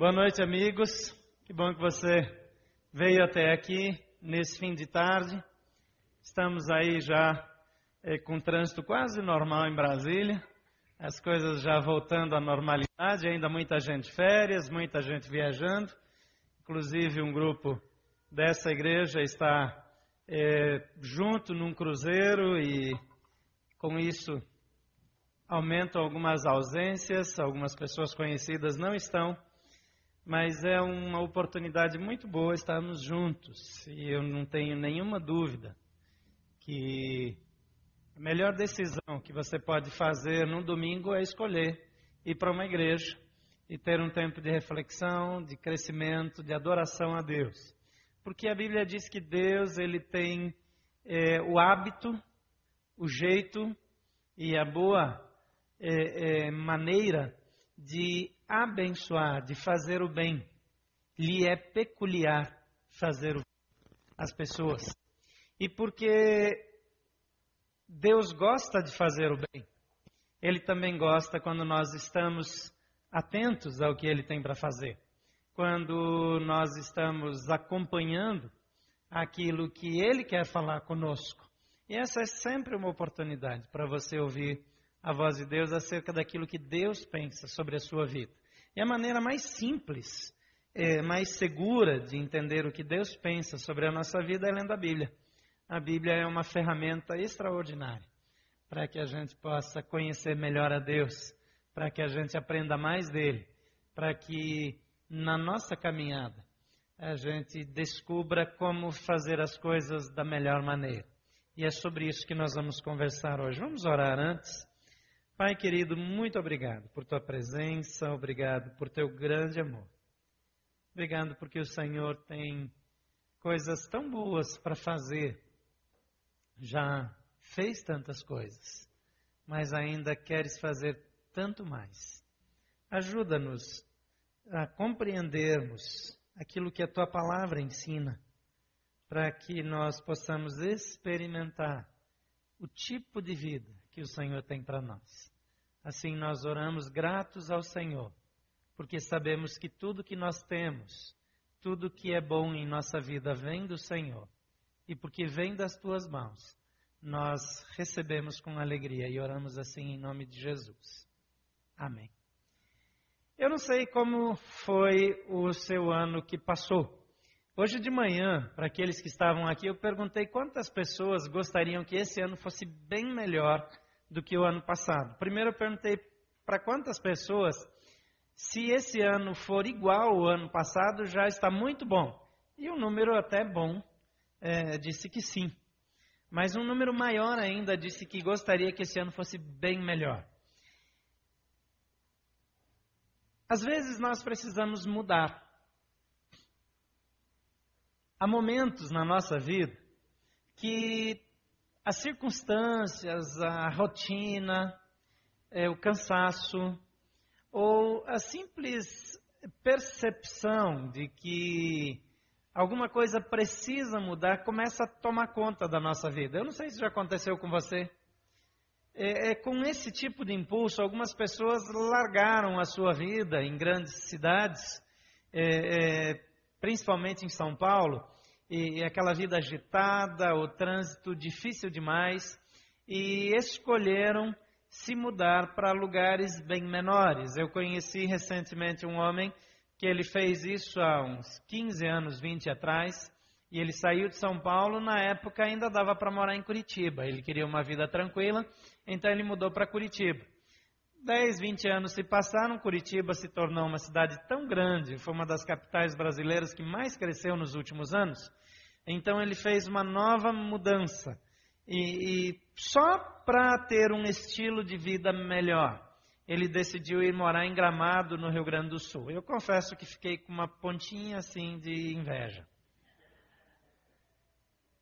Boa noite, amigos. Que bom que você veio até aqui nesse fim de tarde. Estamos aí já é, com trânsito quase normal em Brasília, as coisas já voltando à normalidade, ainda muita gente férias, muita gente viajando. Inclusive, um grupo dessa igreja está é, junto num cruzeiro e, com isso, aumentam algumas ausências, algumas pessoas conhecidas não estão, mas é uma oportunidade muito boa estarmos juntos e eu não tenho nenhuma dúvida que a melhor decisão que você pode fazer no domingo é escolher ir para uma igreja e ter um tempo de reflexão, de crescimento, de adoração a Deus. Porque a Bíblia diz que Deus ele tem é, o hábito, o jeito e a boa é, é, maneira de abençoar, de fazer o bem. Lhe é peculiar fazer o as pessoas. E porque Deus gosta de fazer o bem, Ele também gosta quando nós estamos atentos ao que Ele tem para fazer. Quando nós estamos acompanhando aquilo que Ele quer falar conosco. E essa é sempre uma oportunidade para você ouvir a voz de Deus acerca daquilo que Deus pensa sobre a sua vida. E a maneira mais simples, é, mais segura de entender o que Deus pensa sobre a nossa vida é lendo a Bíblia. A Bíblia é uma ferramenta extraordinária para que a gente possa conhecer melhor a Deus, para que a gente aprenda mais dele, para que na nossa caminhada a gente descubra como fazer as coisas da melhor maneira. E é sobre isso que nós vamos conversar hoje. Vamos orar antes. Pai querido, muito obrigado por tua presença, obrigado por teu grande amor. Obrigado porque o Senhor tem coisas tão boas para fazer. Já fez tantas coisas, mas ainda queres fazer tanto mais. Ajuda-nos a compreendermos aquilo que a tua palavra ensina, para que nós possamos experimentar o tipo de vida que o Senhor tem para nós. Assim nós oramos gratos ao Senhor, porque sabemos que tudo que nós temos, tudo que é bom em nossa vida vem do Senhor. E porque vem das tuas mãos, nós recebemos com alegria e oramos assim em nome de Jesus. Amém. Eu não sei como foi o seu ano que passou. Hoje de manhã, para aqueles que estavam aqui, eu perguntei quantas pessoas gostariam que esse ano fosse bem melhor do que o ano passado. Primeiro eu perguntei para quantas pessoas, se esse ano for igual ao ano passado, já está muito bom. E o um número até bom é, disse que sim. Mas um número maior ainda disse que gostaria que esse ano fosse bem melhor. Às vezes nós precisamos mudar. Há momentos na nossa vida que as circunstâncias, a rotina, é, o cansaço, ou a simples percepção de que alguma coisa precisa mudar começa a tomar conta da nossa vida. Eu não sei se já aconteceu com você. É, é, com esse tipo de impulso, algumas pessoas largaram a sua vida em grandes cidades, é, é principalmente em São Paulo, e aquela vida agitada, o trânsito difícil demais, e escolheram se mudar para lugares bem menores. Eu conheci recentemente um homem que ele fez isso há uns 15 anos, 20 atrás, e ele saiu de São Paulo, na época ainda dava para morar em Curitiba. Ele queria uma vida tranquila, então ele mudou para Curitiba. 10, 20 anos se passaram, Curitiba se tornou uma cidade tão grande, foi uma das capitais brasileiras que mais cresceu nos últimos anos. Então ele fez uma nova mudança. E, e só para ter um estilo de vida melhor, ele decidiu ir morar em Gramado, no Rio Grande do Sul. Eu confesso que fiquei com uma pontinha assim de inveja.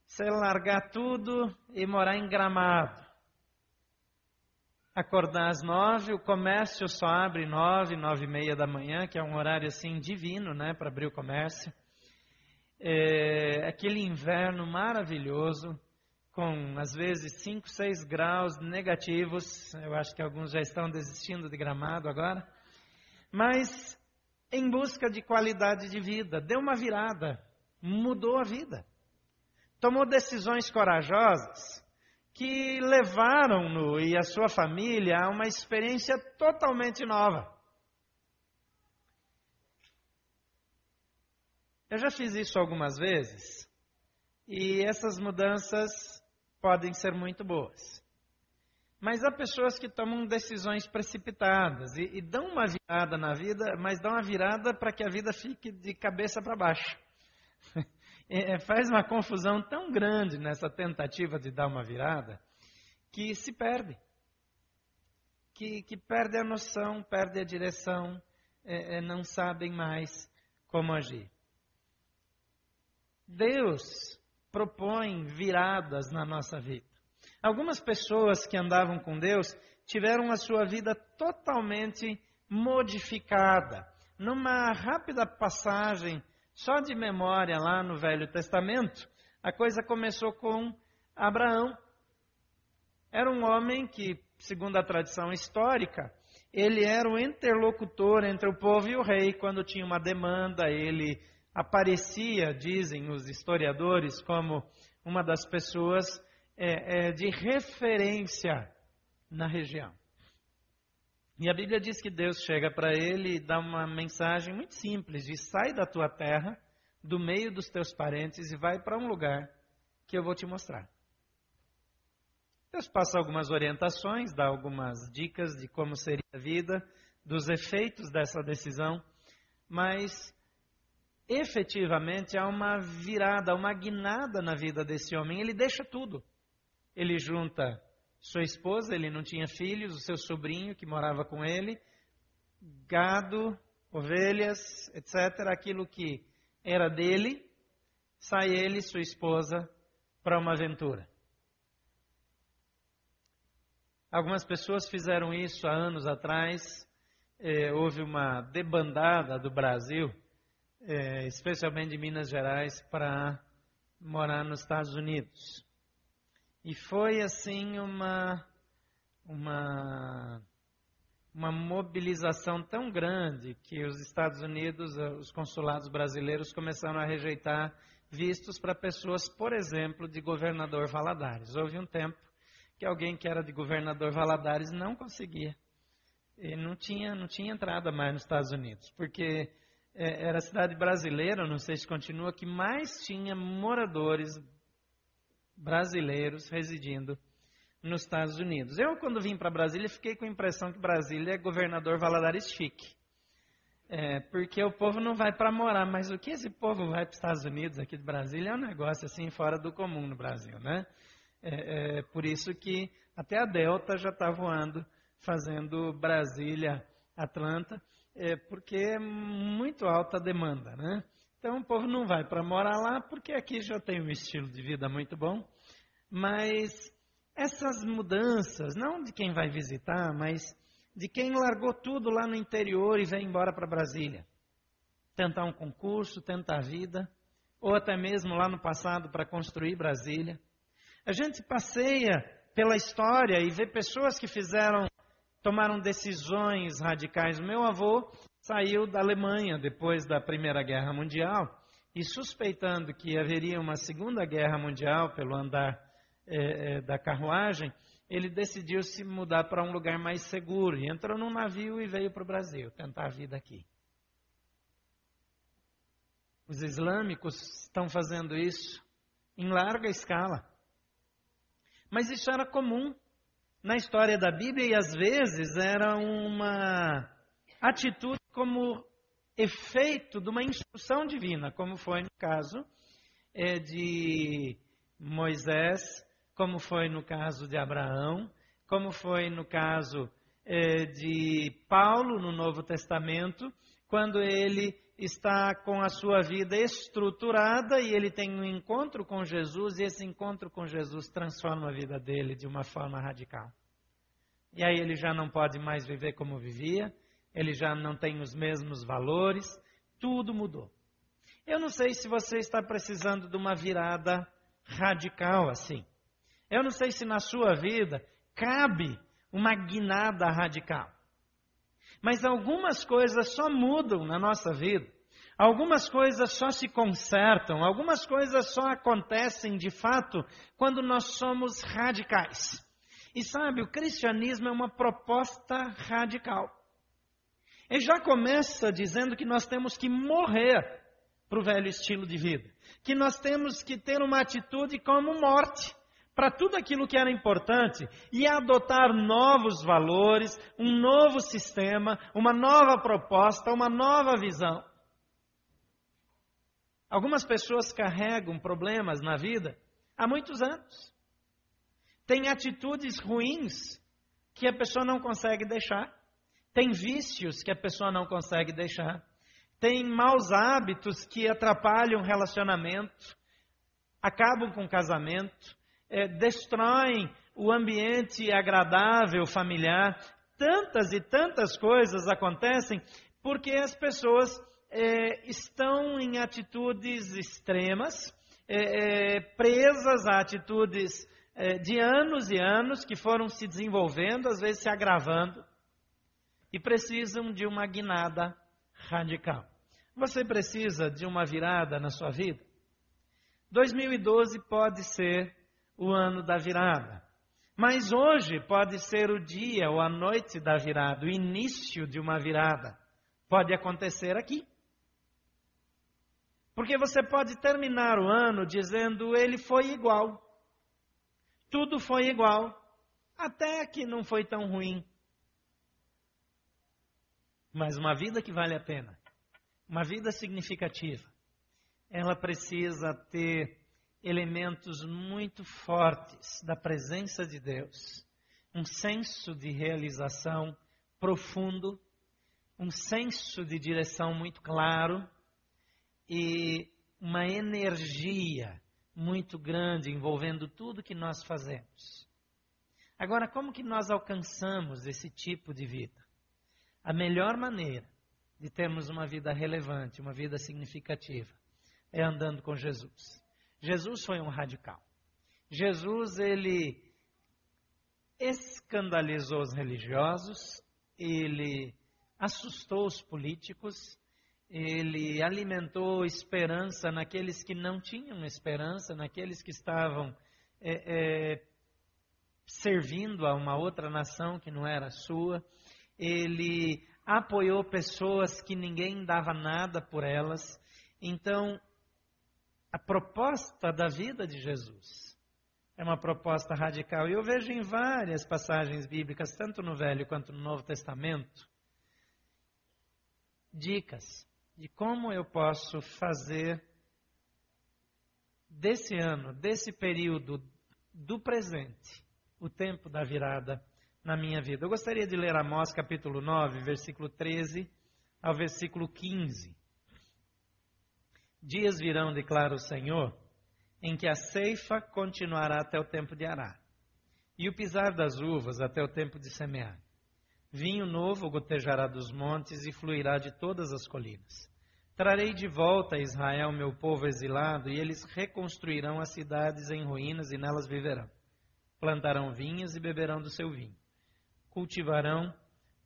Você largar tudo e morar em Gramado acordar às nove, o comércio só abre nove, nove e meia da manhã, que é um horário assim divino, né, para abrir o comércio. É, aquele inverno maravilhoso, com às vezes 5, 6 graus negativos. Eu acho que alguns já estão desistindo de gramado agora. Mas em busca de qualidade de vida, deu uma virada, mudou a vida. Tomou decisões corajosas que levaram-no e a sua família a uma experiência totalmente nova. Eu já fiz isso algumas vezes e essas mudanças podem ser muito boas. Mas há pessoas que tomam decisões precipitadas e, e dão uma virada na vida, mas dão uma virada para que a vida fique de cabeça para baixo. é, faz uma confusão tão grande nessa tentativa de dar uma virada que se perde. Que, que perde a noção, perde a direção, é, é, não sabem mais como agir. Deus propõe viradas na nossa vida. Algumas pessoas que andavam com Deus tiveram a sua vida totalmente modificada. Numa rápida passagem, só de memória lá no Velho Testamento, a coisa começou com Abraão. Era um homem que, segundo a tradição histórica, ele era o interlocutor entre o povo e o rei. Quando tinha uma demanda, ele aparecia, dizem os historiadores, como uma das pessoas é, é, de referência na região. E a Bíblia diz que Deus chega para ele e dá uma mensagem muito simples: sai da tua terra, do meio dos teus parentes e vai para um lugar que eu vou te mostrar. Deus passa algumas orientações, dá algumas dicas de como seria a vida, dos efeitos dessa decisão, mas efetivamente há uma virada, uma guinada na vida desse homem. Ele deixa tudo ele junta sua esposa, ele não tinha filhos, o seu sobrinho que morava com ele, gado, ovelhas, etc., aquilo que era dele, sai ele e sua esposa para uma aventura. Algumas pessoas fizeram isso há anos atrás. Eh, houve uma debandada do Brasil, eh, especialmente de Minas Gerais, para morar nos Estados Unidos. E foi assim uma, uma, uma mobilização tão grande que os Estados Unidos, eh, os consulados brasileiros começaram a rejeitar vistos para pessoas, por exemplo, de governador Valadares. Houve um tempo que alguém que era de governador Valadares não conseguia. E não tinha, não tinha entrada mais nos Estados Unidos, porque é, era a cidade brasileira, não sei se continua, que mais tinha moradores brasileiros residindo nos Estados Unidos. Eu, quando vim para Brasília, fiquei com a impressão que Brasília é governador Valadares chique. É, porque o povo não vai para morar, mas o que esse povo vai para os Estados Unidos, aqui de Brasília, é um negócio assim fora do comum no Brasil, né? É, é por isso que até a Delta já está voando, fazendo Brasília, Atlanta, é, porque é muito alta a demanda, né? Então o povo não vai para morar lá porque aqui já tem um estilo de vida muito bom. Mas essas mudanças, não de quem vai visitar, mas de quem largou tudo lá no interior e vem embora para Brasília. Tentar um concurso, tentar a vida, ou até mesmo lá no passado para construir Brasília. A gente passeia pela história e vê pessoas que fizeram, tomaram decisões radicais. O meu avô saiu da Alemanha depois da Primeira Guerra Mundial e suspeitando que haveria uma Segunda Guerra Mundial pelo andar é, é, da carruagem, ele decidiu se mudar para um lugar mais seguro e entrou num navio e veio para o Brasil tentar a vida aqui. Os islâmicos estão fazendo isso em larga escala. Mas isso era comum na história da Bíblia e às vezes era uma atitude como efeito de uma instrução divina, como foi no caso é, de Moisés, como foi no caso de Abraão, como foi no caso é, de Paulo no Novo Testamento, quando ele está com a sua vida estruturada e ele tem um encontro com Jesus e esse encontro com Jesus transforma a vida dele de uma forma radical. E aí ele já não pode mais viver como vivia, ele já não tem os mesmos valores, tudo mudou. Eu não sei se você está precisando de uma virada radical assim. Eu não sei se na sua vida cabe uma guinada radical. Mas algumas coisas só mudam na nossa vida. Algumas coisas só se consertam, algumas coisas só acontecem de fato quando nós somos radicais. E sabe, o cristianismo é uma proposta radical. Ele já começa dizendo que nós temos que morrer para o velho estilo de vida, que nós temos que ter uma atitude como morte para tudo aquilo que era importante e adotar novos valores, um novo sistema, uma nova proposta, uma nova visão. Algumas pessoas carregam problemas na vida há muitos anos. Tem atitudes ruins que a pessoa não consegue deixar. Tem vícios que a pessoa não consegue deixar. Tem maus hábitos que atrapalham o relacionamento, acabam com o casamento, é, destroem o ambiente agradável familiar. Tantas e tantas coisas acontecem porque as pessoas é, estão em atitudes extremas, é, presas a atitudes de anos e anos que foram se desenvolvendo, às vezes se agravando e precisam de uma guinada radical. Você precisa de uma virada na sua vida? 2012 pode ser o ano da virada. Mas hoje pode ser o dia ou a noite da virada, o início de uma virada. Pode acontecer aqui. Porque você pode terminar o ano dizendo ele foi igual. Tudo foi igual. Até que não foi tão ruim mas uma vida que vale a pena, uma vida significativa, ela precisa ter elementos muito fortes da presença de Deus, um senso de realização profundo, um senso de direção muito claro e uma energia muito grande envolvendo tudo que nós fazemos. Agora, como que nós alcançamos esse tipo de vida? A melhor maneira de termos uma vida relevante, uma vida significativa, é andando com Jesus. Jesus foi um radical. Jesus, ele escandalizou os religiosos, ele assustou os políticos, ele alimentou esperança naqueles que não tinham esperança, naqueles que estavam é, é, servindo a uma outra nação que não era sua ele apoiou pessoas que ninguém dava nada por elas. Então, a proposta da vida de Jesus é uma proposta radical. E eu vejo em várias passagens bíblicas, tanto no Velho quanto no Novo Testamento, dicas de como eu posso fazer desse ano, desse período do presente, o tempo da virada na minha vida. Eu gostaria de ler Amós capítulo 9, versículo 13 ao versículo 15. Dias virão, declara o Senhor, em que a ceifa continuará até o tempo de arar, e o pisar das uvas até o tempo de semear. Vinho novo gotejará dos montes e fluirá de todas as colinas. Trarei de volta a Israel, meu povo exilado, e eles reconstruirão as cidades em ruínas e nelas viverão. Plantarão vinhas e beberão do seu vinho cultivarão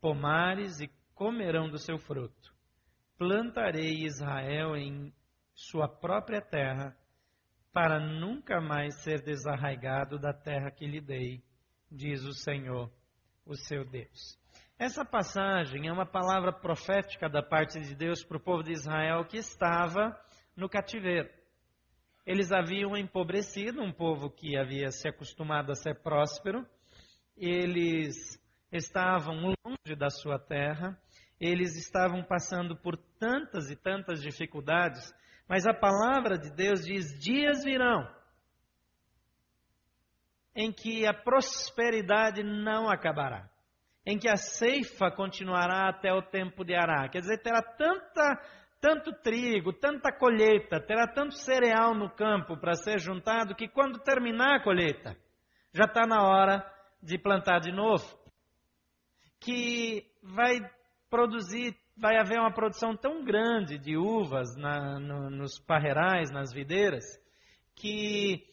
pomares e comerão do seu fruto. Plantarei Israel em sua própria terra, para nunca mais ser desarraigado da terra que lhe dei, diz o Senhor, o seu Deus. Essa passagem é uma palavra profética da parte de Deus para o povo de Israel que estava no cativeiro. Eles haviam empobrecido, um povo que havia se acostumado a ser próspero, eles estavam longe da sua terra, eles estavam passando por tantas e tantas dificuldades, mas a palavra de Deus diz: dias virão em que a prosperidade não acabará, em que a ceifa continuará até o tempo de arar. Quer dizer, terá tanta, tanto trigo, tanta colheita, terá tanto cereal no campo para ser juntado que quando terminar a colheita, já está na hora de plantar de novo que vai produzir, vai haver uma produção tão grande de uvas na, no, nos parreirais, nas videiras, que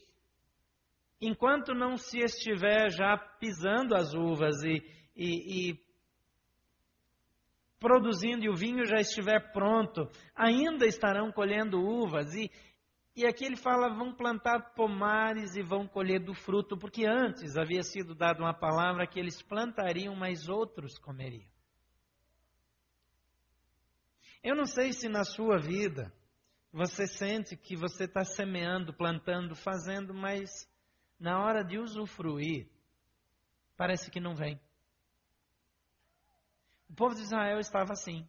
enquanto não se estiver já pisando as uvas e, e, e produzindo e o vinho já estiver pronto, ainda estarão colhendo uvas. E, e aqui ele fala: vão plantar pomares e vão colher do fruto, porque antes havia sido dada uma palavra que eles plantariam, mas outros comeriam. Eu não sei se na sua vida você sente que você está semeando, plantando, fazendo, mas na hora de usufruir, parece que não vem. O povo de Israel estava assim.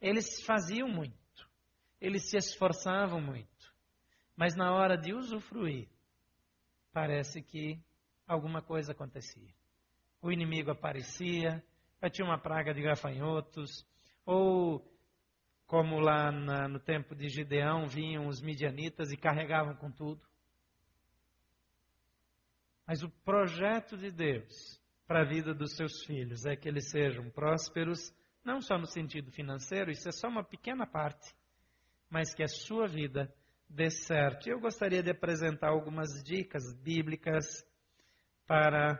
Eles faziam muito, eles se esforçavam muito, mas na hora de usufruir, parece que alguma coisa acontecia. O inimigo aparecia, tinha uma praga de gafanhotos, ou como lá na, no tempo de Gideão vinham os midianitas e carregavam com tudo. Mas o projeto de Deus para a vida dos seus filhos é que eles sejam prósperos, não só no sentido financeiro, isso é só uma pequena parte, mas que a sua vida dê certo. Eu gostaria de apresentar algumas dicas bíblicas para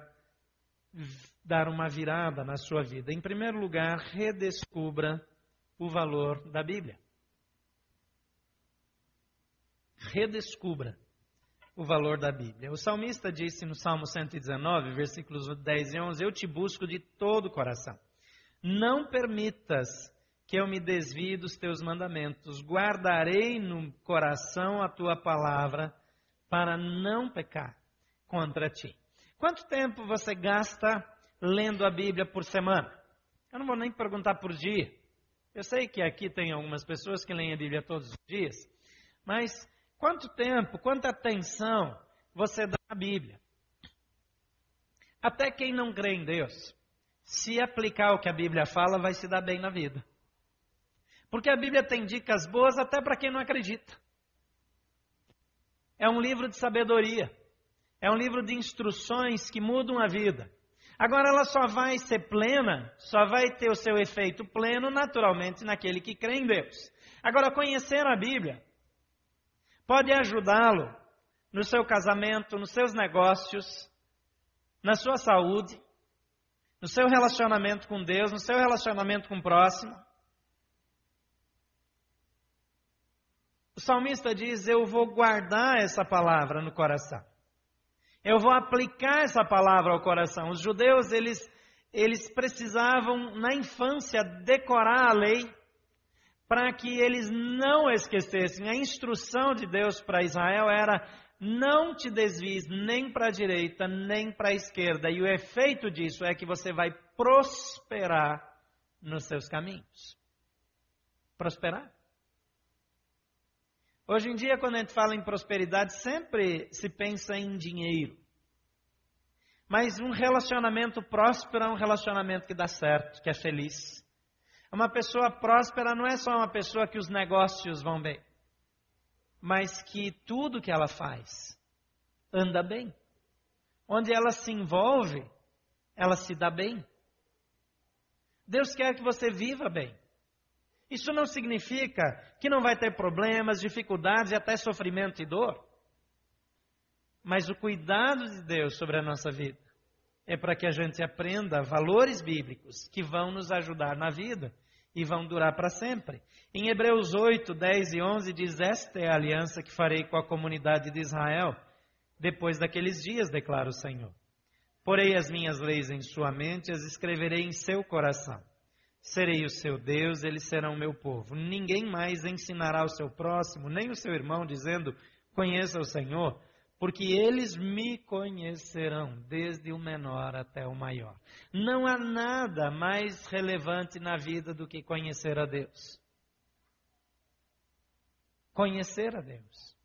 dar uma virada na sua vida. Em primeiro lugar, redescubra o valor da Bíblia. Redescubra o valor da Bíblia. O salmista disse no Salmo 119, versículos 10 e 11: Eu te busco de todo o coração. Não permitas que eu me desvie dos teus mandamentos. Guardarei no coração a tua palavra para não pecar contra ti. Quanto tempo você gasta lendo a Bíblia por semana? Eu não vou nem perguntar por dia. Eu sei que aqui tem algumas pessoas que leem a Bíblia todos os dias, mas quanto tempo, quanta atenção você dá à Bíblia? Até quem não crê em Deus, se aplicar o que a Bíblia fala, vai se dar bem na vida. Porque a Bíblia tem dicas boas até para quem não acredita. É um livro de sabedoria. É um livro de instruções que mudam a vida. Agora ela só vai ser plena, só vai ter o seu efeito pleno naturalmente naquele que crê em Deus. Agora conhecer a Bíblia pode ajudá-lo no seu casamento, nos seus negócios, na sua saúde, no seu relacionamento com Deus, no seu relacionamento com o próximo. O salmista diz: Eu vou guardar essa palavra no coração. Eu vou aplicar essa palavra ao coração. Os judeus, eles, eles precisavam, na infância, decorar a lei para que eles não esquecessem. A instrução de Deus para Israel era: não te desvies nem para a direita, nem para a esquerda. E o efeito disso é que você vai prosperar nos seus caminhos. Prosperar. Hoje em dia, quando a gente fala em prosperidade, sempre se pensa em dinheiro. Mas um relacionamento próspero é um relacionamento que dá certo, que é feliz. Uma pessoa próspera não é só uma pessoa que os negócios vão bem, mas que tudo que ela faz anda bem. Onde ela se envolve, ela se dá bem. Deus quer que você viva bem. Isso não significa que não vai ter problemas, dificuldades e até sofrimento e dor. Mas o cuidado de Deus sobre a nossa vida é para que a gente aprenda valores bíblicos que vão nos ajudar na vida e vão durar para sempre. Em Hebreus 8, 10 e 11 diz: Esta é a aliança que farei com a comunidade de Israel depois daqueles dias, declara o Senhor. Porei as minhas leis em sua mente, as escreverei em seu coração. Serei o seu Deus, eles serão meu povo. Ninguém mais ensinará o seu próximo, nem o seu irmão, dizendo: Conheça o Senhor, porque eles me conhecerão, desde o menor até o maior. Não há nada mais relevante na vida do que conhecer a Deus. Conhecer a Deus.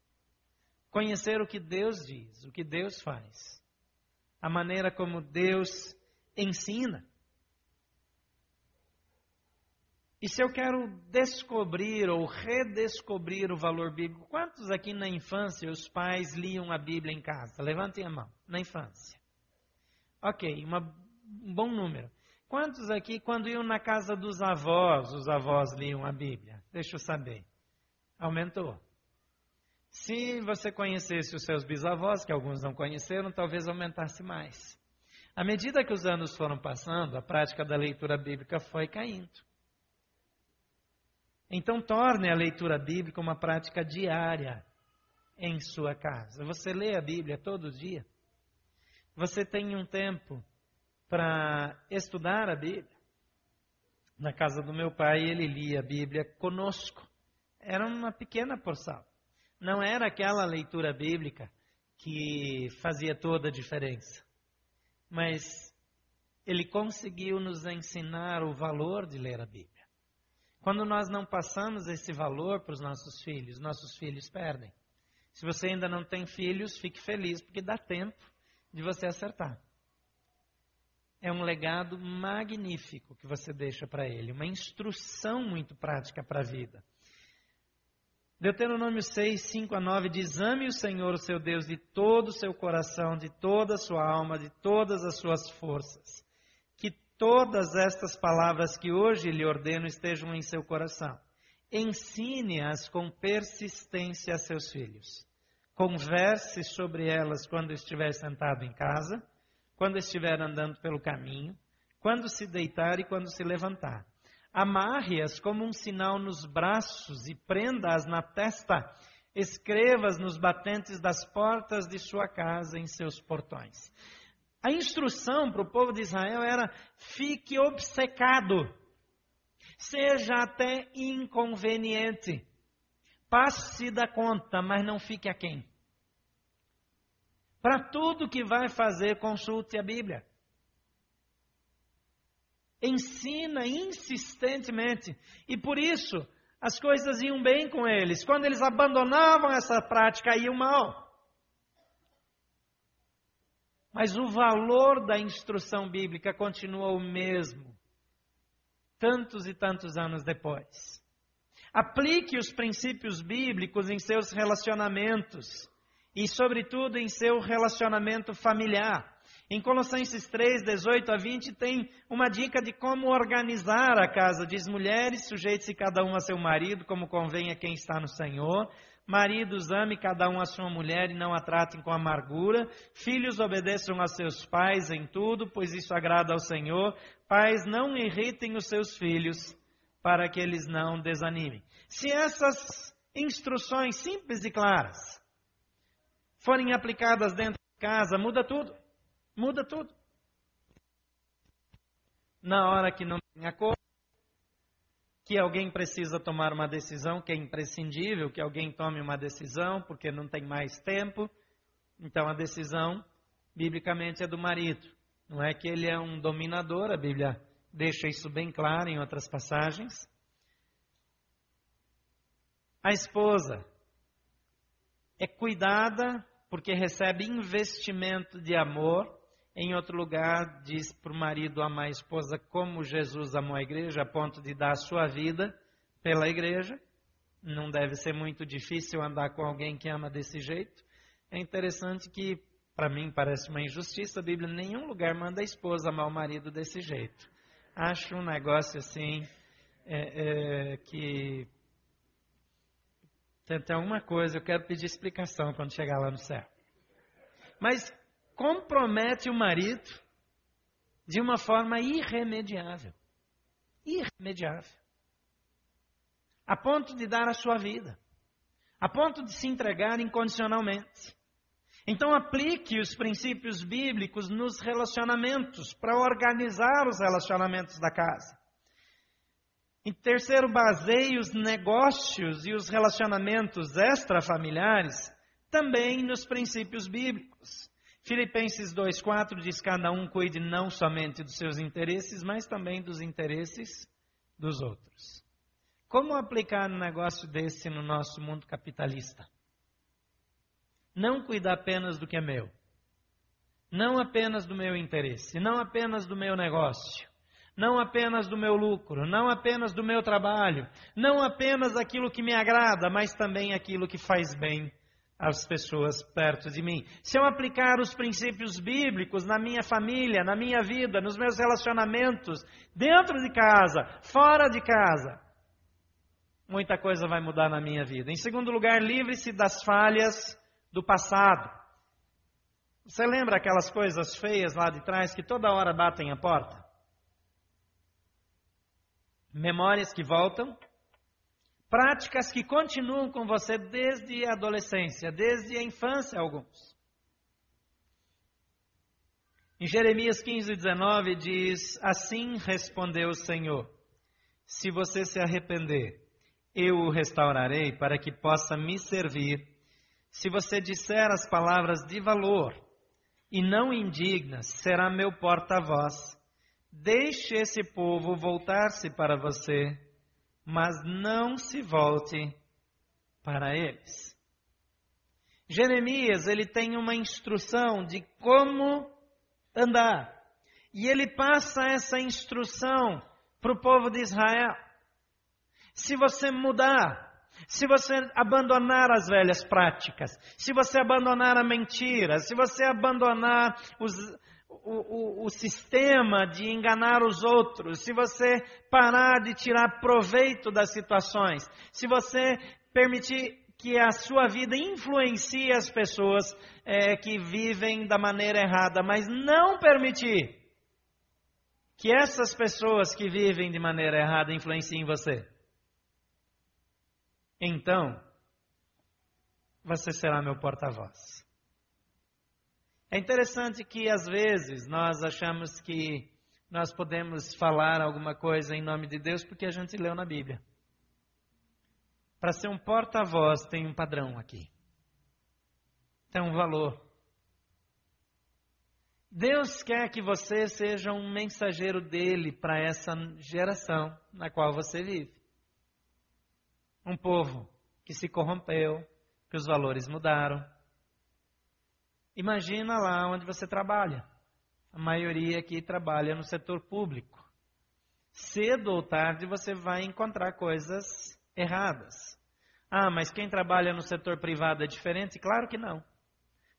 Conhecer o que Deus diz, o que Deus faz, a maneira como Deus ensina. E se eu quero descobrir ou redescobrir o valor bíblico, quantos aqui na infância os pais liam a Bíblia em casa? Levantem a mão, na infância. Ok, uma, um bom número. Quantos aqui, quando iam na casa dos avós, os avós liam a Bíblia? Deixa eu saber. Aumentou. Se você conhecesse os seus bisavós, que alguns não conheceram, talvez aumentasse mais. À medida que os anos foram passando, a prática da leitura bíblica foi caindo. Então, torne a leitura bíblica uma prática diária em sua casa. Você lê a Bíblia todo dia? Você tem um tempo para estudar a Bíblia? Na casa do meu pai, ele lia a Bíblia conosco. Era uma pequena porção. Não era aquela leitura bíblica que fazia toda a diferença. Mas ele conseguiu nos ensinar o valor de ler a Bíblia. Quando nós não passamos esse valor para os nossos filhos, nossos filhos perdem. Se você ainda não tem filhos, fique feliz, porque dá tempo de você acertar. É um legado magnífico que você deixa para ele, uma instrução muito prática para a vida. Deuteronômio 6, 5 a 9 diz: Ame o Senhor, o seu Deus, de todo o seu coração, de toda a sua alma, de todas as suas forças. Todas estas palavras que hoje lhe ordeno estejam em seu coração. Ensine-as com persistência a seus filhos. Converse sobre elas quando estiver sentado em casa, quando estiver andando pelo caminho, quando se deitar e quando se levantar. Amarre-as como um sinal nos braços e prenda-as na testa. Escreva-as nos batentes das portas de sua casa, em seus portões. A instrução para o povo de Israel era: fique obcecado, seja até inconveniente Passe da conta, mas não fique aquém. Para tudo que vai fazer, consulte a Bíblia. Ensina insistentemente. E por isso, as coisas iam bem com eles. Quando eles abandonavam essa prática, iam mal. Mas o valor da instrução bíblica continua o mesmo, tantos e tantos anos depois. Aplique os princípios bíblicos em seus relacionamentos e, sobretudo, em seu relacionamento familiar. Em Colossenses 3, 18 a 20, tem uma dica de como organizar a casa. Diz: mulheres, sujeite-se cada um a seu marido, como convém a quem está no Senhor. Maridos, ame cada um a sua mulher e não a tratem com amargura. Filhos, obedeçam a seus pais em tudo, pois isso agrada ao Senhor. Pais, não irritem os seus filhos para que eles não desanimem. Se essas instruções simples e claras forem aplicadas dentro de casa, muda tudo. Muda tudo. Na hora que não tem acordo, que alguém precisa tomar uma decisão que é imprescindível, que alguém tome uma decisão porque não tem mais tempo, então a decisão, biblicamente, é do marido. Não é que ele é um dominador, a Bíblia deixa isso bem claro em outras passagens. A esposa é cuidada porque recebe investimento de amor. Em outro lugar, diz para o marido amar a esposa como Jesus amou a igreja, a ponto de dar a sua vida pela igreja. Não deve ser muito difícil andar com alguém que ama desse jeito. É interessante que, para mim, parece uma injustiça, a Bíblia em nenhum lugar manda a esposa amar o marido desse jeito acho um negócio assim é, é, que tem até uma coisa, eu quero pedir explicação quando chegar lá no céu. Mas compromete o marido de uma forma irremediável. Irremediável. A ponto de dar a sua vida. A ponto de se entregar incondicionalmente. Então aplique os princípios bíblicos nos relacionamentos para organizar os relacionamentos da casa. Em terceiro, baseie os negócios e os relacionamentos extrafamiliares também nos princípios bíblicos. Filipenses 2,4 diz: Cada um cuide não somente dos seus interesses, mas também dos interesses dos outros. Como aplicar um negócio desse no nosso mundo capitalista? não cuidar apenas do que é meu, não apenas do meu interesse, não apenas do meu negócio, não apenas do meu lucro, não apenas do meu trabalho, não apenas aquilo que me agrada, mas também aquilo que faz bem às pessoas perto de mim. Se eu aplicar os princípios bíblicos na minha família, na minha vida, nos meus relacionamentos, dentro de casa, fora de casa, muita coisa vai mudar na minha vida. Em segundo lugar, livre-se das falhas do passado. Você lembra aquelas coisas feias lá de trás que toda hora batem a porta? Memórias que voltam, práticas que continuam com você desde a adolescência, desde a infância, alguns. Em Jeremias 15, 19 diz: Assim respondeu o Senhor: Se você se arrepender, eu o restaurarei para que possa me servir. Se você disser as palavras de valor e não indignas, será meu porta-voz. Deixe esse povo voltar-se para você, mas não se volte para eles. Jeremias, ele tem uma instrução de como andar. E ele passa essa instrução para o povo de Israel. Se você mudar, se você abandonar as velhas práticas, se você abandonar a mentira, se você abandonar os, o, o, o, sistema de enganar os outros, se você parar de tirar proveito das situações, se você permitir que a sua vida influencie as pessoas é, que vivem da maneira errada, mas não permitir que essas pessoas que vivem de maneira errada influenciem você. Então, você será meu porta-voz. É interessante que às vezes nós achamos que nós podemos falar alguma coisa em nome de Deus porque a gente leu na Bíblia. Para ser um porta-voz tem um padrão aqui. Tem um valor. Deus quer que você seja um mensageiro dele para essa geração na qual você vive. Um povo que se corrompeu, que os valores mudaram. Imagina lá onde você trabalha. A maioria aqui trabalha no setor público. Cedo ou tarde você vai encontrar coisas erradas. Ah, mas quem trabalha no setor privado é diferente? Claro que não.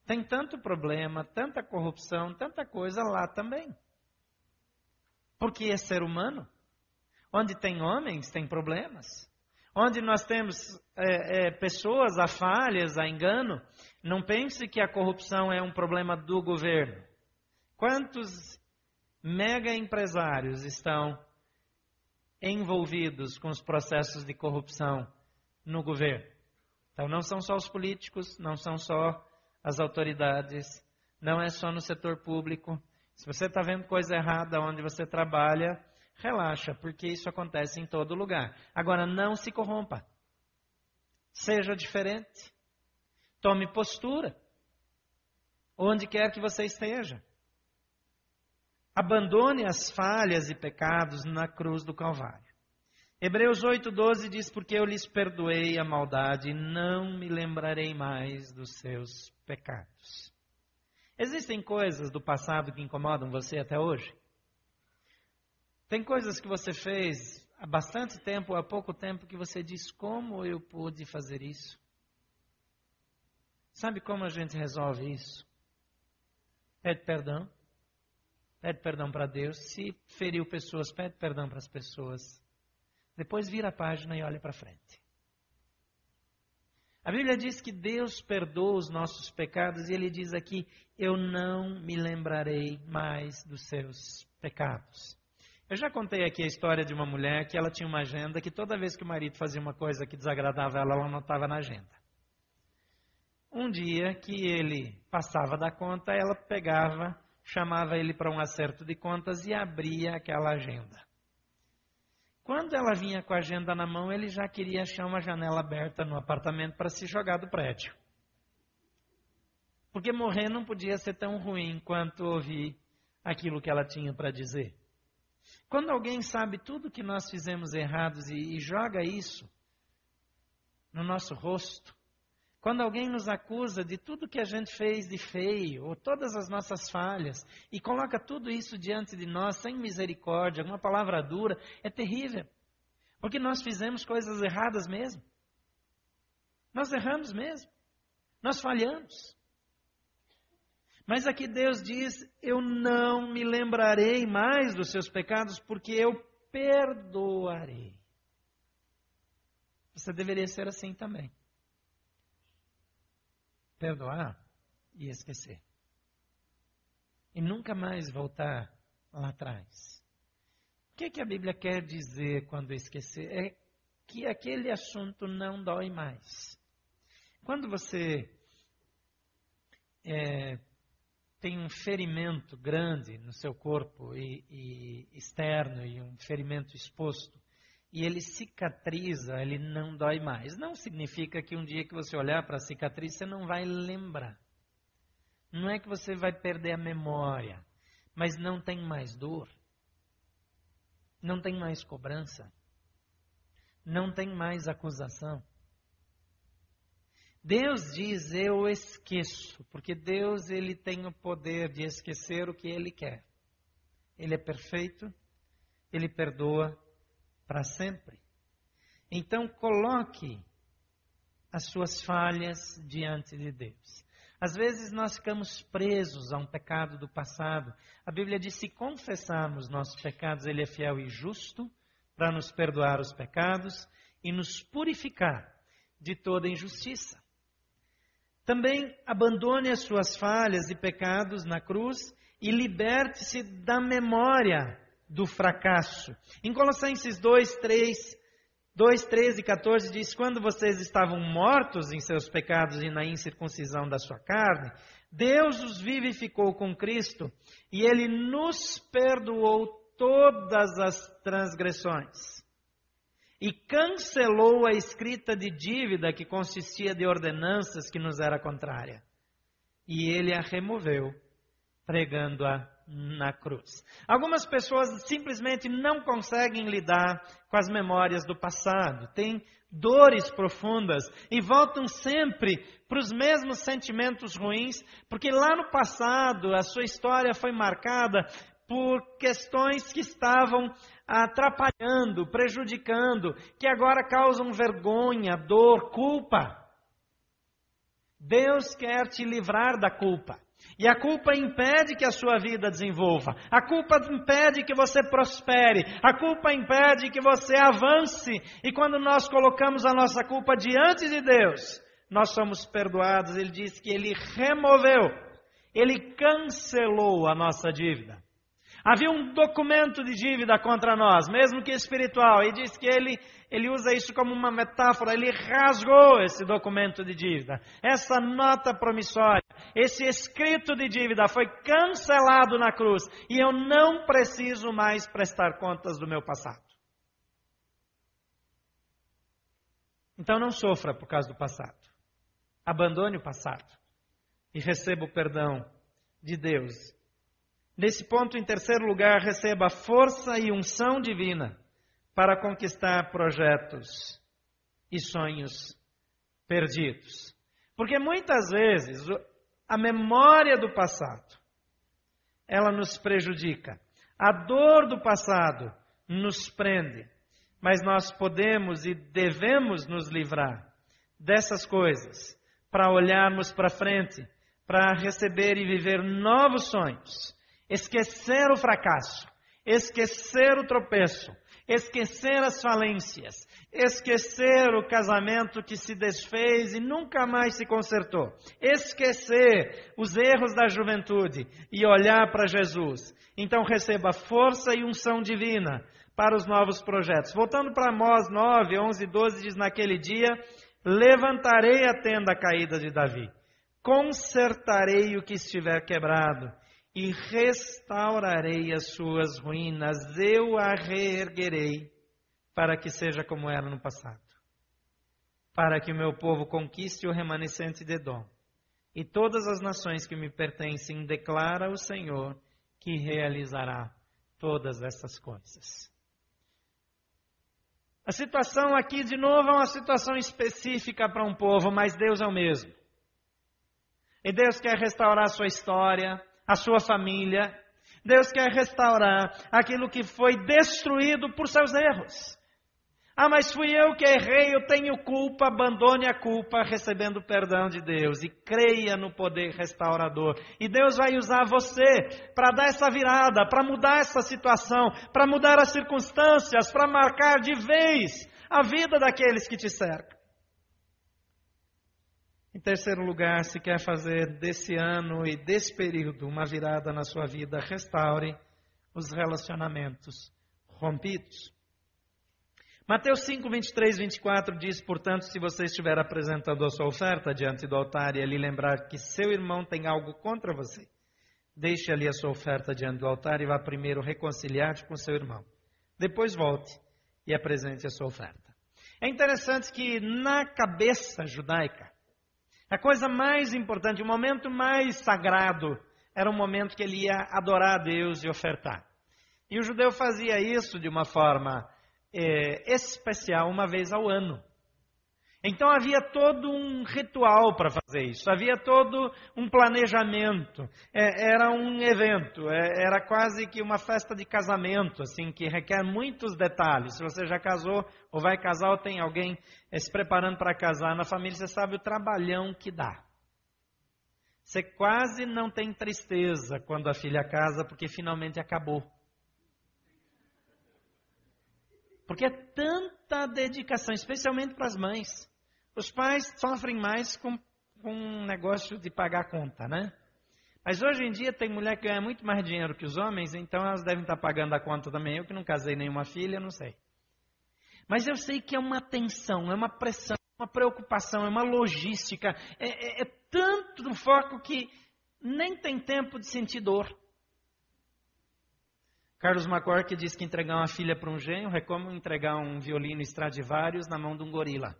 Tem tanto problema, tanta corrupção, tanta coisa lá também. Porque é ser humano. Onde tem homens, tem problemas. Onde nós temos é, é, pessoas a falhas, a engano, não pense que a corrupção é um problema do governo. Quantos mega empresários estão envolvidos com os processos de corrupção no governo? Então, não são só os políticos, não são só as autoridades, não é só no setor público. Se você está vendo coisa errada onde você trabalha, relaxa, porque isso acontece em todo lugar. Agora, não se corrompa. Seja diferente. Tome postura. Onde quer que você esteja. Abandone as falhas e pecados na cruz do Calvário. Hebreus 8,12 diz: Porque eu lhes perdoei a maldade, não me lembrarei mais dos seus pecados. Existem coisas do passado que incomodam você até hoje? Tem coisas que você fez há bastante tempo, há pouco tempo, que você diz: Como eu pude fazer isso? Sabe como a gente resolve isso? Pede perdão. Pede perdão para Deus. Se feriu pessoas, pede perdão para as pessoas. Depois vira a página e olha para frente. A Bíblia diz que Deus perdoa os nossos pecados e ele diz aqui: Eu não me lembrarei mais dos seus pecados. Eu já contei aqui a história de uma mulher que ela tinha uma agenda que toda vez que o marido fazia uma coisa que desagradava ela, ela anotava na agenda. Um dia que ele passava da conta, ela pegava, chamava ele para um acerto de contas e abria aquela agenda. Quando ela vinha com a agenda na mão, ele já queria achar uma janela aberta no apartamento para se jogar do prédio. Porque morrer não podia ser tão ruim quanto ouvir aquilo que ela tinha para dizer. Quando alguém sabe tudo que nós fizemos errados e, e joga isso no nosso rosto, quando alguém nos acusa de tudo que a gente fez de feio, ou todas as nossas falhas, e coloca tudo isso diante de nós sem misericórdia, uma palavra dura, é terrível. Porque nós fizemos coisas erradas mesmo. Nós erramos mesmo. Nós falhamos. Mas aqui Deus diz: Eu não me lembrarei mais dos seus pecados, porque eu perdoarei. Você deveria ser assim também perdoar e esquecer. e nunca mais voltar lá atrás. O que, é que a Bíblia quer dizer quando esquecer? É que aquele assunto não dói mais. Quando você é, tem um ferimento grande no seu corpo e, e externo e um ferimento exposto, e ele cicatriza, ele não dói mais. Não significa que um dia que você olhar para a cicatriz, você não vai lembrar. Não é que você vai perder a memória, mas não tem mais dor. Não tem mais cobrança. Não tem mais acusação. Deus diz: Eu esqueço, porque Deus ele tem o poder de esquecer o que ele quer. Ele é perfeito, ele perdoa para sempre. Então coloque as suas falhas diante de Deus. Às vezes nós ficamos presos a um pecado do passado. A Bíblia diz: se confessarmos nossos pecados, Ele é fiel e justo para nos perdoar os pecados e nos purificar de toda injustiça. Também abandone as suas falhas e pecados na cruz e liberte-se da memória do fracasso. Em Colossenses 2, 3, 2, 13 e 14 diz: Quando vocês estavam mortos em seus pecados e na incircuncisão da sua carne, Deus os vivificou com Cristo e Ele nos perdoou todas as transgressões e cancelou a escrita de dívida que consistia de ordenanças que nos era contrária. E Ele a removeu, pregando-a na cruz. Algumas pessoas simplesmente não conseguem lidar com as memórias do passado, têm dores profundas e voltam sempre para os mesmos sentimentos ruins, porque lá no passado a sua história foi marcada por questões que estavam atrapalhando, prejudicando, que agora causam vergonha, dor, culpa. Deus quer te livrar da culpa. E a culpa impede que a sua vida desenvolva. A culpa impede que você prospere. A culpa impede que você avance. E quando nós colocamos a nossa culpa diante de Deus, nós somos perdoados. Ele diz que ele removeu, ele cancelou a nossa dívida. Havia um documento de dívida contra nós, mesmo que espiritual, e diz que ele, ele usa isso como uma metáfora, ele rasgou esse documento de dívida. Essa nota promissória, esse escrito de dívida foi cancelado na cruz, e eu não preciso mais prestar contas do meu passado. Então não sofra por causa do passado. Abandone o passado e receba o perdão de Deus Nesse ponto, em terceiro lugar, receba força e unção divina para conquistar projetos e sonhos perdidos. Porque muitas vezes a memória do passado ela nos prejudica. A dor do passado nos prende. Mas nós podemos e devemos nos livrar dessas coisas para olharmos para frente, para receber e viver novos sonhos esquecer o fracasso, esquecer o tropeço, esquecer as falências, esquecer o casamento que se desfez e nunca mais se consertou, esquecer os erros da juventude e olhar para Jesus. Então receba força e unção divina para os novos projetos. Voltando para Amós 9, 11 e 12, diz: Naquele dia levantarei a tenda caída de Davi, consertarei o que estiver quebrado e restaurarei as suas ruínas, eu a reerguerei, para que seja como era no passado. Para que o meu povo conquiste o remanescente de Edom. E todas as nações que me pertencem, declara o Senhor, que realizará todas essas coisas. A situação aqui, de novo, é uma situação específica para um povo, mas Deus é o mesmo. E Deus quer restaurar a sua história, a sua família. Deus quer restaurar aquilo que foi destruído por seus erros. Ah, mas fui eu que errei, eu tenho culpa, abandone a culpa recebendo o perdão de Deus e creia no poder restaurador. E Deus vai usar você para dar essa virada, para mudar essa situação, para mudar as circunstâncias, para marcar de vez a vida daqueles que te cercam. Em terceiro lugar, se quer fazer desse ano e desse período uma virada na sua vida, restaure os relacionamentos rompidos. Mateus 5, 23, 24 diz: Portanto, se você estiver apresentando a sua oferta diante do altar e ele lembrar que seu irmão tem algo contra você, deixe ali a sua oferta diante do altar e vá primeiro reconciliar-te com seu irmão. Depois volte e apresente a sua oferta. É interessante que na cabeça judaica, a coisa mais importante, o momento mais sagrado, era o momento que ele ia adorar a Deus e ofertar. E o judeu fazia isso de uma forma é, especial, uma vez ao ano. Então havia todo um ritual para fazer isso, havia todo um planejamento, é, era um evento, é, era quase que uma festa de casamento, assim, que requer muitos detalhes. Se você já casou ou vai casar ou tem alguém é, se preparando para casar na família, você sabe o trabalhão que dá. Você quase não tem tristeza quando a filha casa, porque finalmente acabou. Porque é tanta dedicação, especialmente para as mães. Os pais sofrem mais com, com um negócio de pagar a conta, né? Mas hoje em dia tem mulher que ganha muito mais dinheiro que os homens, então elas devem estar pagando a conta também. Eu que não casei nenhuma filha, não sei. Mas eu sei que é uma tensão, é uma pressão, é uma preocupação, é uma logística. É, é, é tanto no foco que nem tem tempo de sentir dor. Carlos McCork diz que entregar uma filha para um genro é como entregar um violino Stradivarius na mão de um gorila.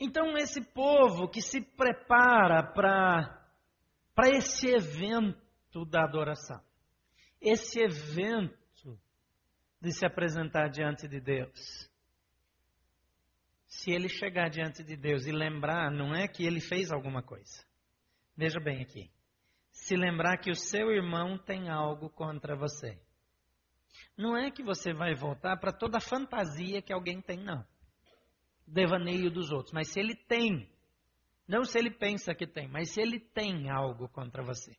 Então, esse povo que se prepara para esse evento da adoração, esse evento de se apresentar diante de Deus, se ele chegar diante de Deus e lembrar, não é que ele fez alguma coisa. Veja bem aqui. Se lembrar que o seu irmão tem algo contra você. Não é que você vai voltar para toda a fantasia que alguém tem, não devaneio dos outros. Mas se ele tem, não se ele pensa que tem, mas se ele tem algo contra você.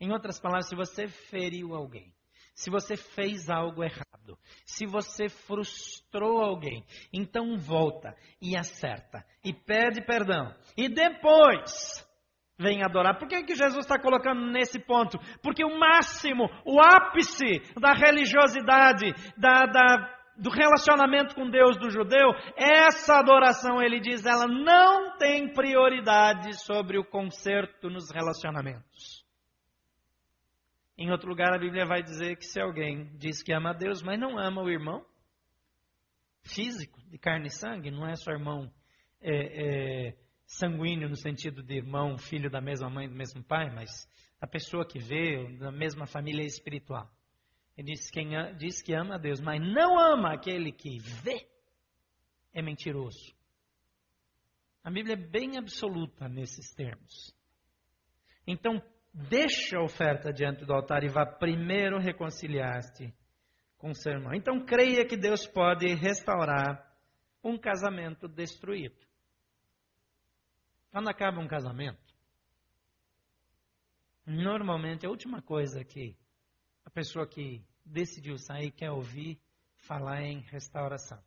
Em outras palavras, se você feriu alguém, se você fez algo errado, se você frustrou alguém, então volta e acerta e pede perdão. E depois vem adorar. Por que, que Jesus está colocando nesse ponto? Porque o máximo, o ápice da religiosidade, da, da do relacionamento com Deus do judeu, essa adoração, ele diz, ela não tem prioridade sobre o conserto nos relacionamentos. Em outro lugar, a Bíblia vai dizer que se alguém diz que ama a Deus, mas não ama o irmão, físico, de carne e sangue, não é só irmão é, é, sanguíneo no sentido de irmão, filho da mesma mãe, do mesmo pai, mas a pessoa que vê, da mesma família espiritual. Ele diz, quem diz que ama a Deus, mas não ama aquele que vê, é mentiroso. A Bíblia é bem absoluta nesses termos. Então, deixa a oferta diante do altar e vá primeiro reconciliar-te com o seu irmão. Então, creia que Deus pode restaurar um casamento destruído. Quando acaba um casamento, normalmente a última coisa que pessoa que decidiu sair quer ouvir falar em restauração.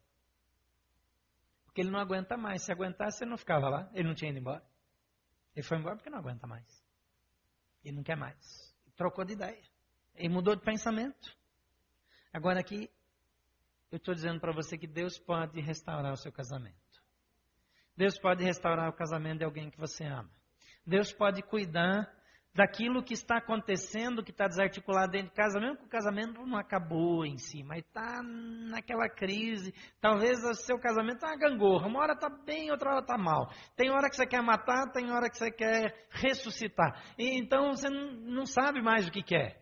Porque ele não aguenta mais. Se aguentasse, ele não ficava lá. Ele não tinha ido embora. Ele foi embora porque não aguenta mais. Ele não quer mais. Trocou de ideia. Ele mudou de pensamento. Agora aqui, eu estou dizendo para você que Deus pode restaurar o seu casamento. Deus pode restaurar o casamento de alguém que você ama. Deus pode cuidar daquilo que está acontecendo, que está desarticulado dentro de casa, mesmo que o casamento não acabou em si, mas está naquela crise. Talvez o seu casamento está uma gangorra. Uma hora está bem, outra hora está mal. Tem hora que você quer matar, tem hora que você quer ressuscitar. E, então você não sabe mais o que quer.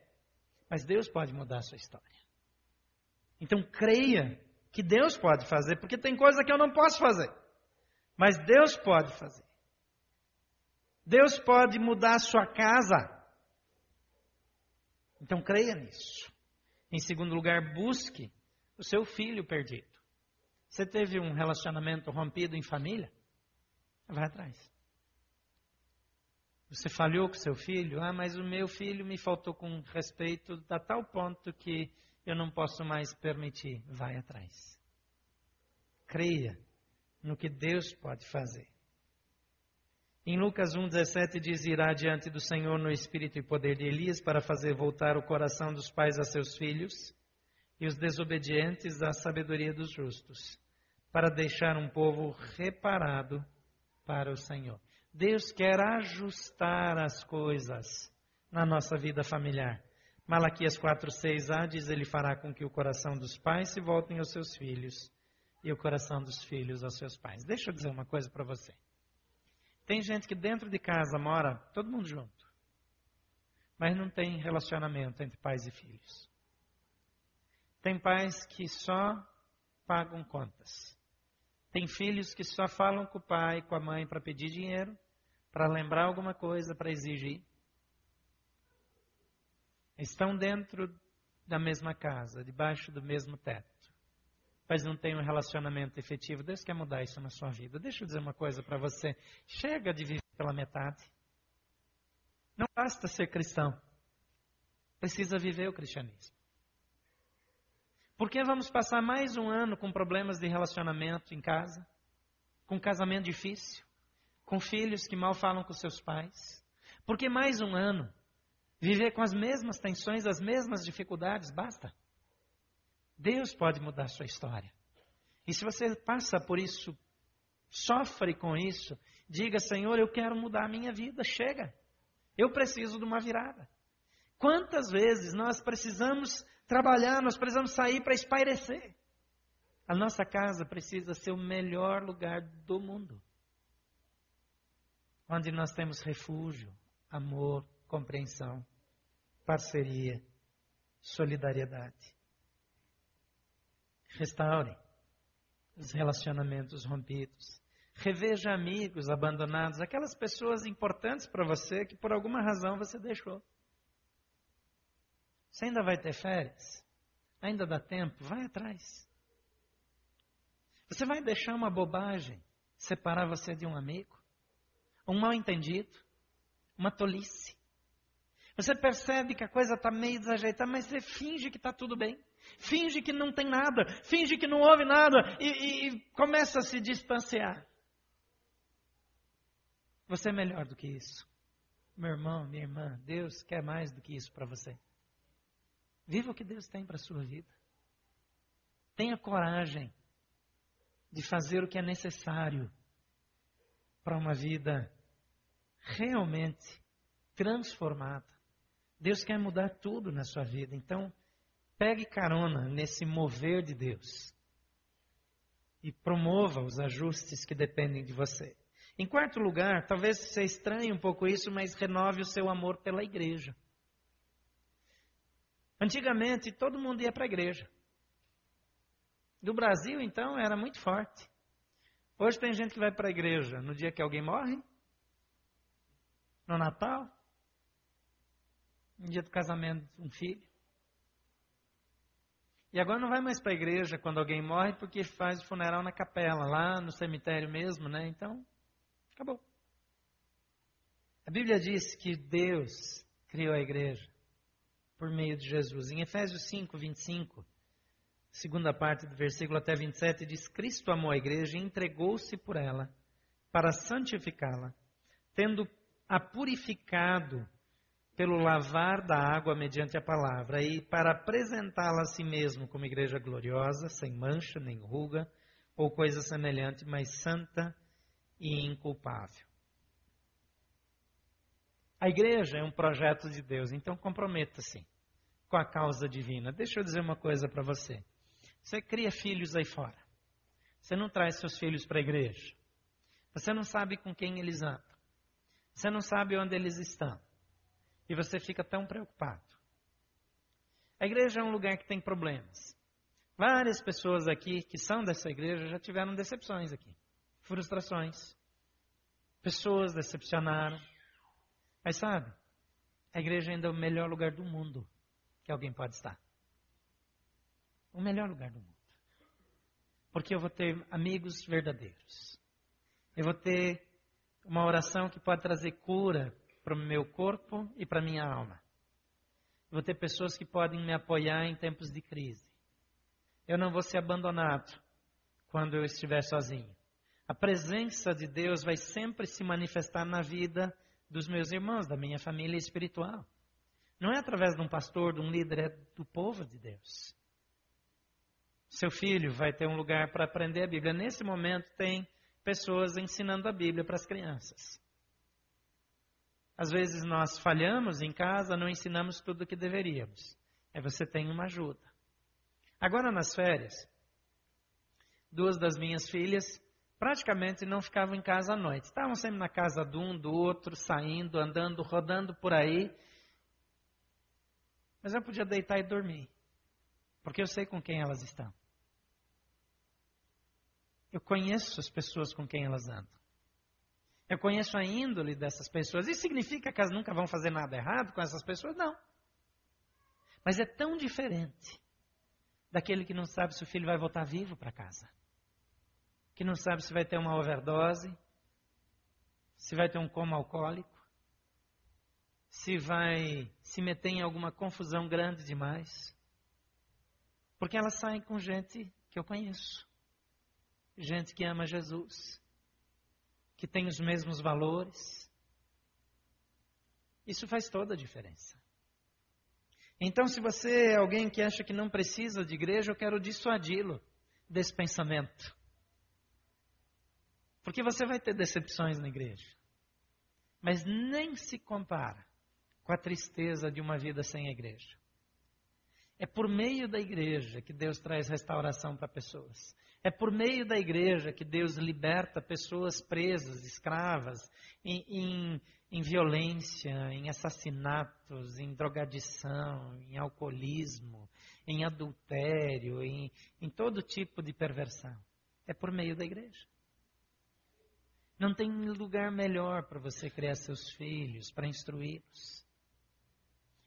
Mas Deus pode mudar a sua história. Então creia que Deus pode fazer, porque tem coisa que eu não posso fazer. Mas Deus pode fazer. Deus pode mudar a sua casa. Então creia nisso. Em segundo lugar, busque o seu filho perdido. Você teve um relacionamento rompido em família? Vai atrás. Você falhou com seu filho? Ah, mas o meu filho me faltou com respeito a tal ponto que eu não posso mais permitir. Vai atrás. Creia no que Deus pode fazer. Em Lucas 1,17 diz: Irá diante do Senhor no espírito e poder de Elias para fazer voltar o coração dos pais a seus filhos e os desobedientes à sabedoria dos justos, para deixar um povo reparado para o Senhor. Deus quer ajustar as coisas na nossa vida familiar. Malaquias 4,6a diz: Ele fará com que o coração dos pais se voltem aos seus filhos e o coração dos filhos aos seus pais. Deixa eu dizer uma coisa para você. Tem gente que dentro de casa mora todo mundo junto, mas não tem relacionamento entre pais e filhos. Tem pais que só pagam contas. Tem filhos que só falam com o pai, com a mãe para pedir dinheiro, para lembrar alguma coisa, para exigir. Estão dentro da mesma casa, debaixo do mesmo teto, mas não têm um relacionamento efetivo. Deus quer mudar isso na sua vida. Deixa eu dizer uma coisa para você. Chega de viver pela metade. Não basta ser cristão. Precisa viver o cristianismo. Porque vamos passar mais um ano com problemas de relacionamento em casa, com casamento difícil, com filhos que mal falam com seus pais. Porque mais um ano viver com as mesmas tensões, as mesmas dificuldades, basta. Deus pode mudar sua história. E se você passa por isso, sofre com isso, diga: Senhor, eu quero mudar a minha vida, chega. Eu preciso de uma virada. Quantas vezes nós precisamos trabalhar, nós precisamos sair para espairecer? A nossa casa precisa ser o melhor lugar do mundo onde nós temos refúgio, amor, compreensão, parceria, solidariedade. Restaure os relacionamentos rompidos. Reveja amigos abandonados, aquelas pessoas importantes para você que por alguma razão você deixou. Você ainda vai ter férias? Ainda dá tempo? Vai atrás. Você vai deixar uma bobagem separar você de um amigo? Um mal entendido? Uma tolice? Você percebe que a coisa está meio desajeitada, mas você finge que está tudo bem. Finge que não tem nada, finge que não houve nada e, e, e começa a se distanciar. Você é melhor do que isso. Meu irmão, minha irmã, Deus quer mais do que isso para você. Viva o que Deus tem para a sua vida. Tenha coragem de fazer o que é necessário para uma vida realmente transformada. Deus quer mudar tudo na sua vida. Então, pegue carona nesse mover de Deus e promova os ajustes que dependem de você. Em quarto lugar, talvez você estranhe um pouco isso, mas renove o seu amor pela igreja. Antigamente, todo mundo ia para a igreja. No Brasil, então, era muito forte. Hoje tem gente que vai para a igreja no dia que alguém morre, no Natal, no dia do casamento de um filho. E agora não vai mais para a igreja quando alguém morre porque faz o funeral na capela, lá no cemitério mesmo, né? Então, acabou. A Bíblia diz que Deus criou a igreja por meio de Jesus. Em Efésios 5, 25, segunda parte do versículo até 27, diz: Cristo amou a igreja e entregou-se por ela para santificá-la, tendo a purificado pelo lavar da água mediante a palavra, e para apresentá-la a si mesmo como igreja gloriosa, sem mancha nem ruga ou coisa semelhante, mas santa e inculpável. A igreja é um projeto de Deus, então comprometa-se com a causa divina. Deixa eu dizer uma coisa para você. Você cria filhos aí fora. Você não traz seus filhos para a igreja. Você não sabe com quem eles andam. Você não sabe onde eles estão. E você fica tão preocupado. A igreja é um lugar que tem problemas. Várias pessoas aqui que são dessa igreja já tiveram decepções aqui, frustrações. Pessoas decepcionaram. Mas sabe, a igreja ainda é o melhor lugar do mundo que alguém pode estar o melhor lugar do mundo. Porque eu vou ter amigos verdadeiros. Eu vou ter uma oração que pode trazer cura para o meu corpo e para a minha alma. Vou ter pessoas que podem me apoiar em tempos de crise. Eu não vou ser abandonado quando eu estiver sozinho. A presença de Deus vai sempre se manifestar na vida dos meus irmãos, da minha família espiritual. Não é através de um pastor, de um líder, é do povo de Deus. Seu filho vai ter um lugar para aprender a Bíblia. Nesse momento, tem pessoas ensinando a Bíblia para as crianças. Às vezes nós falhamos em casa, não ensinamos tudo o que deveríamos. Aí você tem uma ajuda. Agora nas férias, duas das minhas filhas praticamente não ficavam em casa à noite. Estavam sempre na casa de um, do outro, saindo, andando, rodando por aí. Mas eu podia deitar e dormir, porque eu sei com quem elas estão. Eu conheço as pessoas com quem elas andam. Eu conheço a índole dessas pessoas. Isso significa que elas nunca vão fazer nada errado com essas pessoas? Não. Mas é tão diferente daquele que não sabe se o filho vai voltar vivo para casa. Que não sabe se vai ter uma overdose, se vai ter um coma alcoólico, se vai se meter em alguma confusão grande demais. Porque elas saem com gente que eu conheço. Gente que ama Jesus que tem os mesmos valores. Isso faz toda a diferença. Então, se você é alguém que acha que não precisa de igreja, eu quero dissuadi-lo desse pensamento. Porque você vai ter decepções na igreja. Mas nem se compara com a tristeza de uma vida sem a igreja. É por meio da igreja que Deus traz restauração para pessoas. É por meio da igreja que Deus liberta pessoas presas, escravas, em, em, em violência, em assassinatos, em drogadição, em alcoolismo, em adultério, em, em todo tipo de perversão. É por meio da igreja. Não tem lugar melhor para você criar seus filhos, para instruí-los.